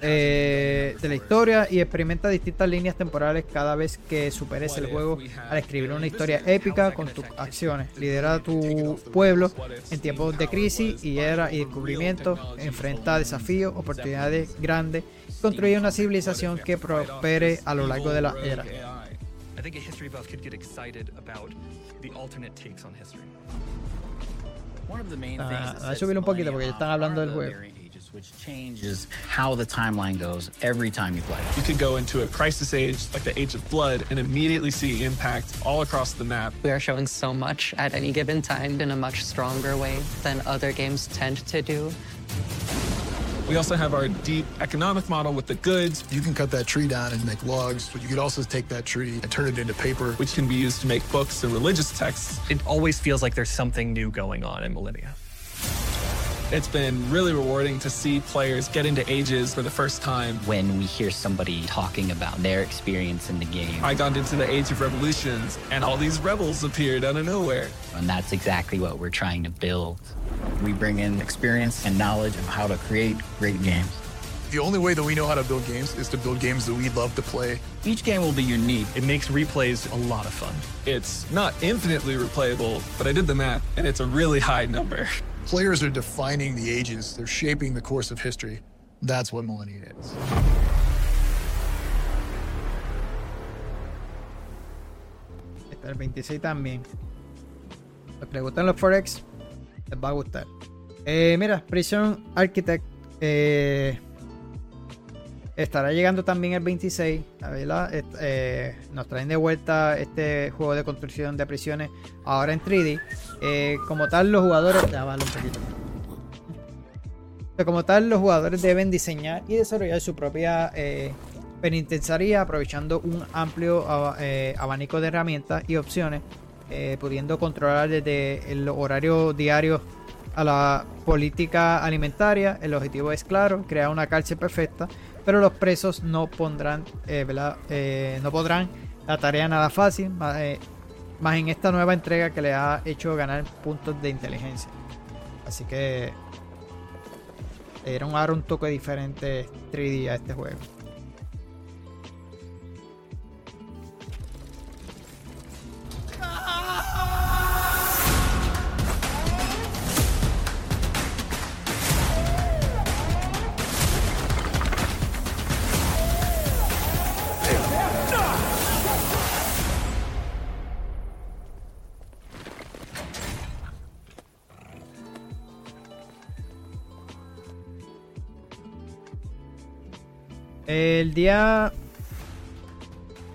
eh, de la historia y experimenta distintas líneas temporales cada vez que superes el juego al escribir una historia épica con tus acciones. Lidera a tu pueblo en tiempos de crisis y era y descubrimiento. Enfrenta desafíos, oportunidades grandes. Construye una civilización que prospere a lo largo de la era. I think a history buff could get excited about the alternate takes on history. Ah, a subir un poquito porque están hablando del juego. which changes how the timeline goes every time you play. You could go into a crisis age like the Age of Blood and immediately see impact all across the map. We are showing so much at any given time in a much stronger way than other games tend to do. We also have our deep economic model with the goods. You can cut that tree down and make logs, but you could also take that tree and turn it into paper. which can be used to make books and religious texts. It always feels like there's something new going on in Millennia. It's been really rewarding to see players get into ages for the first time. When we hear somebody talking about their experience in the game, I got into the Age of Revolutions, and all these rebels appeared out of nowhere. and that's exactly what we're trying to build. We bring in experience and knowledge of how to create great games. The only way that we know how to build games is to build games that we love to play. Each game will be unique. It makes replays a lot of fun. It's not infinitely replayable, but I did the math, and it's a really high number. Players are defining the ages, they're shaping the course of history. That's what Millennia is. El 26 también. Los que les gustan los Forex, les va a gustar. Eh, mira, Prison Architect eh, estará llegando también el 26. la ¿verdad? Est- eh, nos traen de vuelta este juego de construcción de prisiones ahora en 3D. Eh, como tal, los jugadores. Como tal, los jugadores deben diseñar y desarrollar su propia eh, penitenciaría aprovechando un amplio eh, abanico de herramientas y opciones, pudiendo controlar desde el horario diario a la política alimentaria. El objetivo es claro, crear una cárcel perfecta, pero los presos no pondrán, eh. Eh, no podrán la tarea nada fácil, más, eh, más en esta nueva entrega que le ha hecho ganar puntos de inteligencia. Así que le dieron ahora un toque diferente 3D a este juego. Día.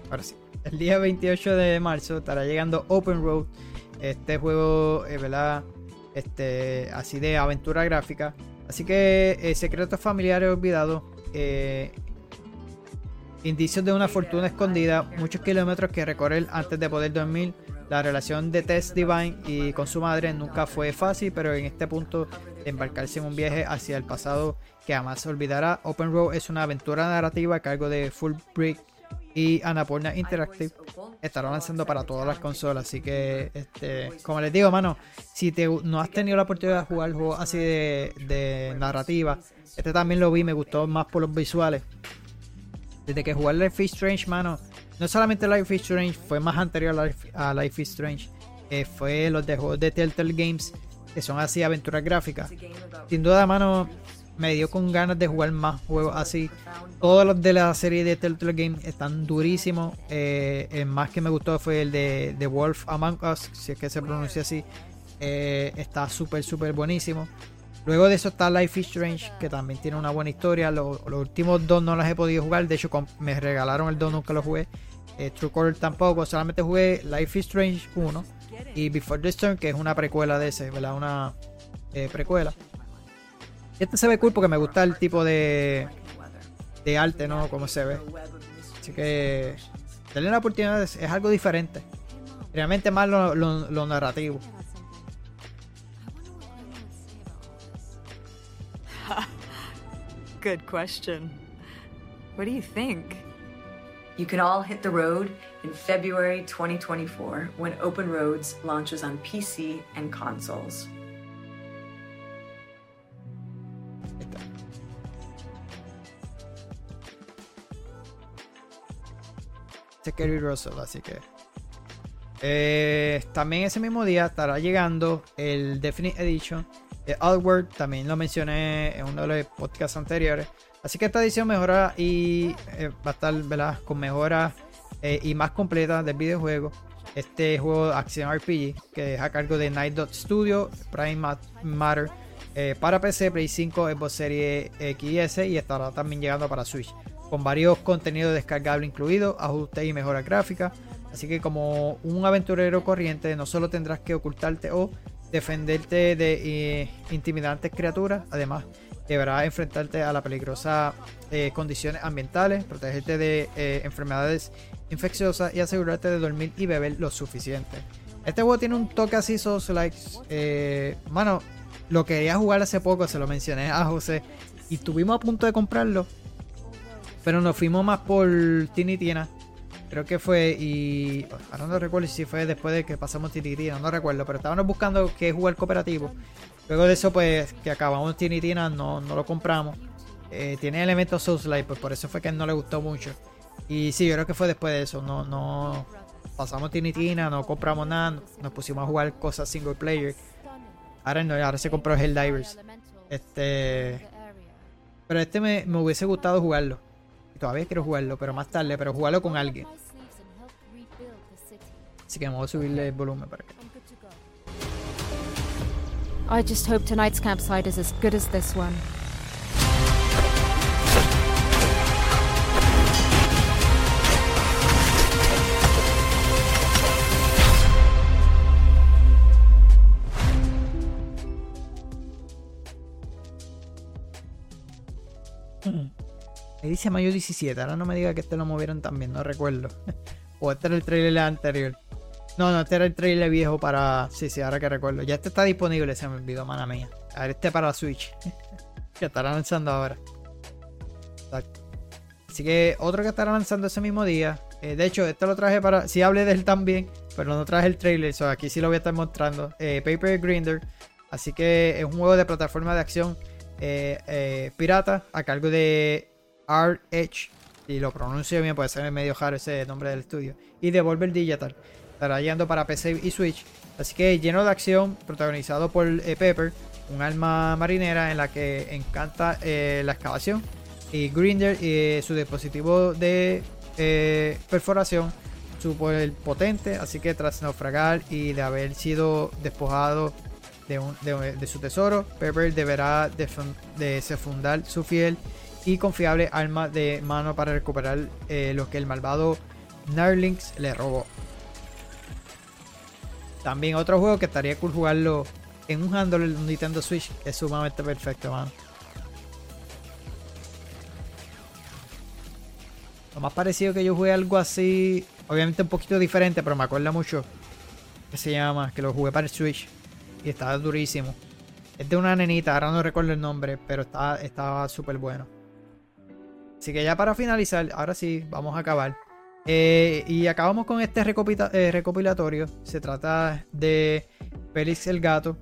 Ahora sí. El día 28 de marzo estará llegando Open Road. Este juego, eh, ¿verdad? Este, así de aventura gráfica. Así que eh, secretos familiares olvidados. eh, indicios de una fortuna escondida. Muchos kilómetros que recorrer antes de poder dormir. La relación de Tess Divine y con su madre nunca fue fácil, pero en este punto embarcarse en un viaje hacia el pasado que jamás olvidará. Open Road es una aventura narrativa a cargo de Full Brick y Annapurna Interactive. Estará lanzando para todas las consolas, así que, este, como les digo, mano, si te, no has tenido la oportunidad de jugar juegos así de, narrativa, este también lo vi, me gustó más por los visuales. Desde que jugué Life is Strange, mano, no solamente Life is Strange, fue más anterior a Life, a Life is Strange, eh, fue los de juegos de Telltale Games, que son así aventuras gráficas. Sin duda, mano, me dio con ganas de jugar más juegos así. Todos los de la serie de Telltale Games están durísimos. Eh, el más que me gustó fue el de The Wolf Among Us, si es que se pronuncia así. Eh, está súper, súper buenísimo. Luego de eso está Life is Strange, que también tiene una buena historia. Lo- los últimos dos no los he podido jugar. De hecho, me regalaron el 2, nunca lo jugué. Eh, True Color tampoco. Solamente jugué Life is Strange 1 y Before the Storm, que es una precuela de ese, ¿verdad? Una eh, precuela. Este se ve cool porque me gusta el tipo de, de arte, ¿no? Como se ve. Así que darle una oportunidad es, es algo diferente. Realmente más lo, lo- lo narrativo. Good question. What do you think? You can all hit the road in February 2024 when Open Roads launches on PC and consoles. Este Kerry Russell, así que. Eh, también ese mismo día estará llegando el Definite Edition de Outward. También lo mencioné en uno de los podcasts anteriores. Así que esta edición mejora y eh, va a estar ¿verdad? con mejoras eh, y más completa del videojuego. Este juego de acción RPG que es a cargo de Night Dot Studio, Prime Mat- Matter eh, para PC, Play 5, Xbox Series X y S y estará también llegando para Switch. Con varios contenidos descargables incluidos, ajustes y mejoras gráficas. Así que como un aventurero corriente no solo tendrás que ocultarte o defenderte de eh, intimidantes criaturas, además deberás enfrentarte a las peligrosas eh, condiciones ambientales, protegerte de eh, enfermedades infecciosas y asegurarte de dormir y beber lo suficiente. Este juego tiene un toque así, sos likes. Mano, lo quería jugar hace poco, se lo mencioné a José y estuvimos a punto de comprarlo, pero nos fuimos más por Tini Tina. Creo que fue y ahora no recuerdo si fue después de que pasamos Tini Tina, no recuerdo, pero estábamos buscando que jugar cooperativo. Luego de eso, pues, que acabamos Tiny Tina, no, no lo compramos. Eh, tiene elementos Souls-like, pues por eso fue que no le gustó mucho. Y sí, yo creo que fue después de eso. No, no pasamos Tiny Tina, no compramos nada, nos pusimos a jugar cosas single player. Ahora no, ahora se compró Helldivers. Este. Pero este me, me hubiese gustado jugarlo. Todavía quiero jugarlo, pero más tarde, pero jugarlo con alguien. Así que vamos a subirle el volumen para que. I just hope tonight's campsite is as good as this one. Me dice mayo 17. Ahora no me diga que este lo movieron también, no recuerdo. o este era el trailer anterior. No, no, este era el trailer viejo para. Sí, sí, ahora que recuerdo. Ya este está disponible, se me olvidó, mana mía. A ver, este para la Switch. que estará lanzando ahora. Así que otro que estará lanzando ese mismo día. eh, de hecho, este lo traje para. Sí hablé de él también, pero no traje el trailer. So aquí sí lo voy a estar mostrando. Eh, Paper Grinder. Así que es un juego de plataforma de acción eh, pirata a cargo de Edge. Y lo pronuncio bien, puede ser medio raro ese nombre del estudio. Y Devolver Digital. Estará llegando para PC y Switch. Así que lleno de acción, protagonizado por eh, Pepper, un alma marinera en la que encanta eh, la excavación. Y Grinder y su dispositivo de eh, perforación super potente. Así que tras naufragar y de haber sido despojado de, un- de- de su tesoro, Pepper deberá desfundar su fiel y confiable arma de mano para recuperar eh, lo que el malvado Narlinx le robó. También otro juego que estaría cool jugarlo en un handle de Nintendo Switch es sumamente perfecto, mano. Lo más parecido que yo jugué algo así, obviamente un poquito diferente, pero me acuerda mucho. Que se llama, que lo jugué para el Switch y estaba durísimo. Es de una nenita, ahora no recuerdo el nombre, pero estaba súper bueno. Así que ya para finalizar, ahora sí, vamos a acabar. Eh, y acabamos con este eh, recopilatorio. Se trata de Félix el Gato.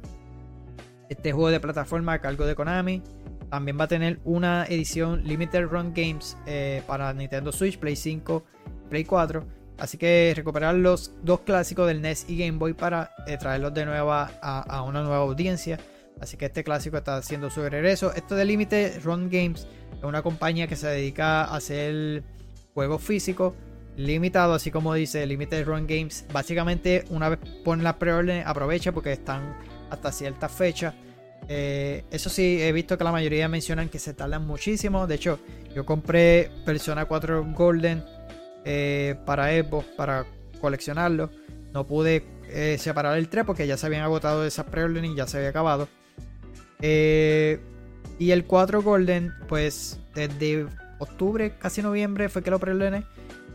Este juego de plataforma a cargo de Konami. También va a tener una edición Limited Run Games eh, para Nintendo Switch, Play 5, Play 4. Así que recuperar los dos clásicos del NES y Game Boy para traerlos de nuevo a, a una nueva audiencia. Así que este clásico está haciendo su regreso. Esto de Limited Run Games es una compañía que se dedica a hacer juegos físicos limitados, así como dice Limited Run Games. Básicamente, una vez ponen las preórdenes, aprovecha porque están hasta ciertas fechas. Eh, eso sí, he visto que la mayoría mencionan que se tardan muchísimo. De hecho, yo compré Persona 4 Golden eh, para Xbox para coleccionarlo. No pude eh, separar el 3 porque ya se habían agotado esas preórdenes y ya se había acabado. Eh, y el 4 Golden, pues desde octubre, casi noviembre fue que lo preordené.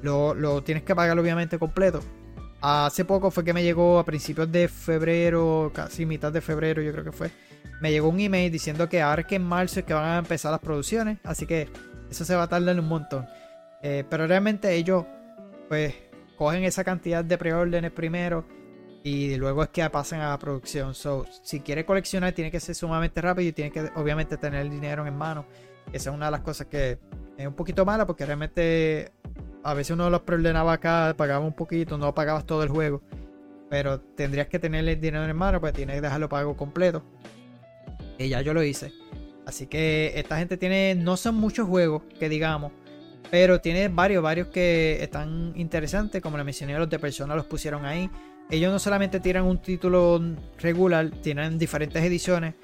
Lo, lo tienes que pagar obviamente completo. Hace poco fue que me llegó a principios de febrero, casi mitad de febrero yo creo que fue. Me llegó un email diciendo que ahora que en marzo es que van a empezar las producciones. Así que eso se va a tardar un montón. Eh, pero realmente ellos pues cogen esa cantidad de preórdenes primero y luego es que pasan a la producción. So, si quieres coleccionar tiene que ser sumamente rápido y tiene que obviamente tener el dinero en mano. Esa es una de las cosas que es un poquito mala porque realmente a veces uno los preordenaba acá, pagaba un poquito, no pagabas todo el juego. Pero tendrías que tener el dinero en mano, pues tienes que dejarlo pago completo. Y ya yo lo hice. Así que esta gente tiene, no son muchos juegos que digamos, pero tiene varios, varios que están interesantes. Como les mencioné, los de Persona los pusieron ahí. Ellos no solamente tiran un título regular, tienen diferentes ediciones.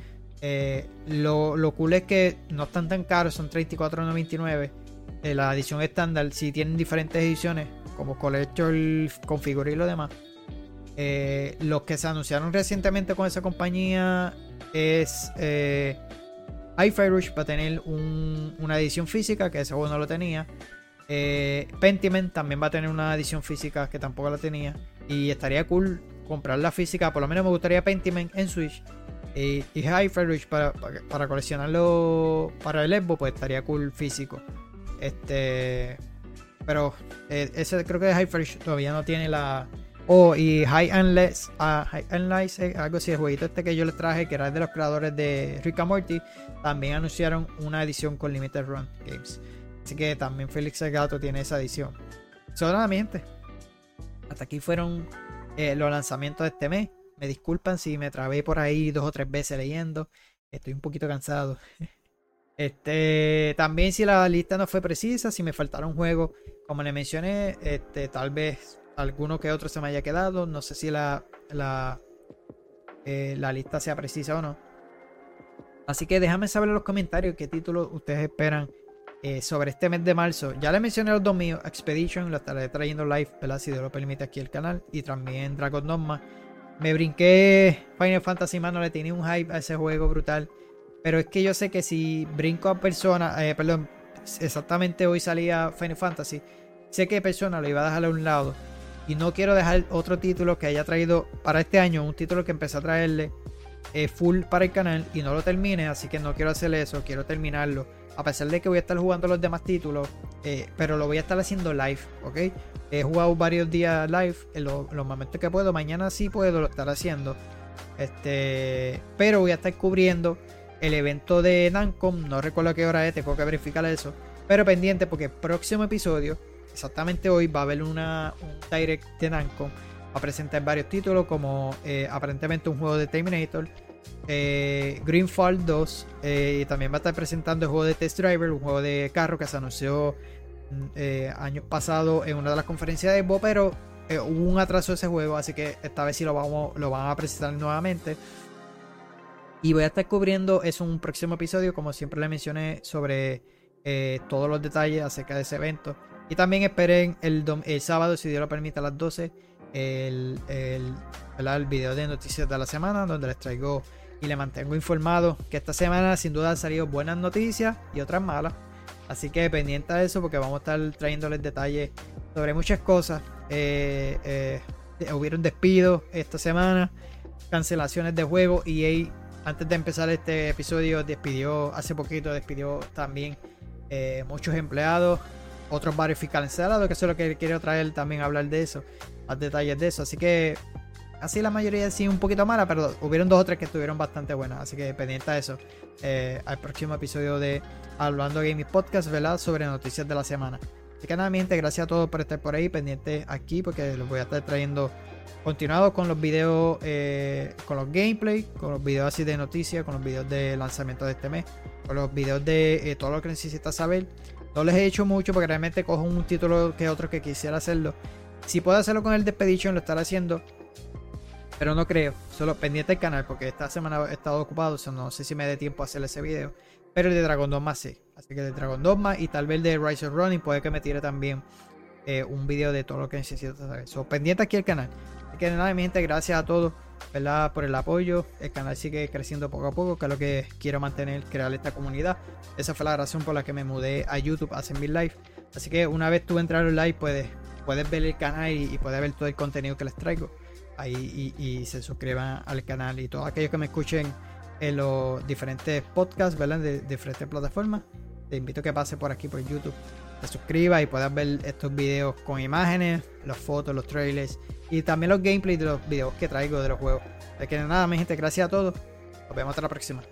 Eh, lo, lo, cool es que no están tan caros, son $34.99. Eh, la edición estándar, si tienen diferentes ediciones, como Collector, Configure y lo demás. Eh, los que se anunciaron recientemente con esa compañía es eh, Rush para tener una edición física, que juego no lo tenía. Eh, Pentiment también va a tener una edición física que tampoco la tenía. Y estaría cool comprar la física, por lo menos me gustaría Pentiment en Switch. Y, y Hi-Fi Rush para, para, coleccionarlo para el Xbox, pues estaría cool físico. Este. Pero eh, ese creo que Hi-Fi Rush todavía no tiene la, Oh, y High and Less, uh, High and eh, algo así, el jueguito este que yo les traje, que era de los creadores de Rick and Morty, también anunciaron una edición con Limited Run Games. Así que también Felix el Gato tiene esa edición. Solamente. Hasta aquí fueron eh, los lanzamientos de este mes. Me disculpan si me trabé por ahí dos o tres veces leyendo. Estoy un poquito cansado. Este, también si la lista no fue precisa, si me faltaron juegos, como le mencioné, este, tal vez alguno que otro se me haya quedado. No sé si la, la, eh, la lista sea precisa o no. Así que déjame saber en los comentarios qué títulos ustedes esperan eh, sobre este mes de marzo. Ya les mencioné los dos míos, Expedition, lo estaré trayendo live, ¿verdad? Si Dios lo permite aquí el canal. Y también Dragon Dogma. Me brinqué Final Fantasy, mano, le tenía un hype a ese juego brutal. Pero es que yo sé que si brinco a persona, eh, perdón, exactamente hoy salía Final Fantasy, sé que persona lo iba a dejar a un lado. Y no quiero dejar otro título que haya traído para este año, un título que empecé a traerle eh, full para el canal y no lo termine, así que no quiero hacer eso, quiero terminarlo. A pesar de que voy a estar jugando los demás títulos, eh, pero lo voy a estar haciendo live, ¿ok? He jugado varios días live, en los, momentos que puedo, mañana sí puedo lo estar haciendo. Este, pero voy a estar cubriendo el evento de Nancom, no recuerdo qué hora es, tengo que verificar eso. Pero pendiente porque el próximo episodio exactamente hoy va a haber una, un direct de Namco. Va a presentar varios títulos como eh, aparentemente un juego de Terminator, eh, Greenfall 2 eh, también va a estar presentando el juego de Test Driver, un juego de carro que se anunció mm, años pasados en una de las conferencias de Evo, pero hubo un atraso de ese juego, así que esta vez sí lo, vamos, lo van a presentar nuevamente. Y voy a estar cubriendo en un próximo episodio, como siempre le mencioné, sobre todos los detalles acerca de ese evento. Y también esperen el, el sábado, si Dios lo permite, a las 12, el, el, el, video de noticias de la semana, donde les traigo y les mantengo informado que esta semana sin duda han salido buenas noticias y otras malas. Así que pendiente de eso porque vamos a estar trayéndoles detalles sobre muchas cosas. Eh, eh, hubieron despidos esta semana, cancelaciones de juegos y antes de empezar este episodio despidió, hace poquito despidió también eh, muchos empleados otros varios cancelados, que eso es lo que quiero traer también hablar de eso, más detalles de eso. Así que así la mayoría sí un poquito mala, pero hubieron dos o tres que estuvieron bastante buenas. Así que pendiente a eso. Eh, al próximo episodio de Hablando Gaming Podcast, ¿verdad? Sobre noticias de la semana. Así que nada, mi gente, gracias a todos por estar por ahí, pendiente aquí, porque los voy a estar trayendo continuado con los videos, eh, con los gameplay, con los videos así de noticias, con los videos de lanzamiento de este mes, con los videos de eh, todo lo que necesitas saber. No les he hecho mucho porque realmente cojo un título que otro que quisiera hacerlo. Si puedo hacerlo con el de Expedition, lo estaré haciendo. Pero no creo. Solo pendiente del canal porque esta semana he estado ocupado. O no sé si me dé tiempo a hacer ese video. Pero el de Dragon Dogma sí. Así que el de Dragon Dogma y tal vez el de Rise of Running puede que me tire también eh, un video de todo lo que necesito saber. So, pendiente aquí el canal. Así que nada, mi gente, gracias a todos. ¿verdad? por el apoyo. El canal sigue creciendo poco a poco, que es lo que quiero mantener, crear esta comunidad. Esa fue la razón por la que me mudé a YouTube a hacer mi live. Así que una vez tú entras al live, puedes, puedes ver el canal y, puedes ver todo el contenido que les traigo. Ahí y, se suscriban al canal y todos aquellos que me escuchen en los diferentes podcasts, ¿verdad? De, diferentes plataformas. Te invito a que pase por aquí por YouTube te suscribas y puedas ver estos videos con imágenes, las fotos, los trailers y también los gameplays de los videos que traigo de los juegos. Así que nada, mi gente, gracias a todos. Nos vemos hasta la próxima.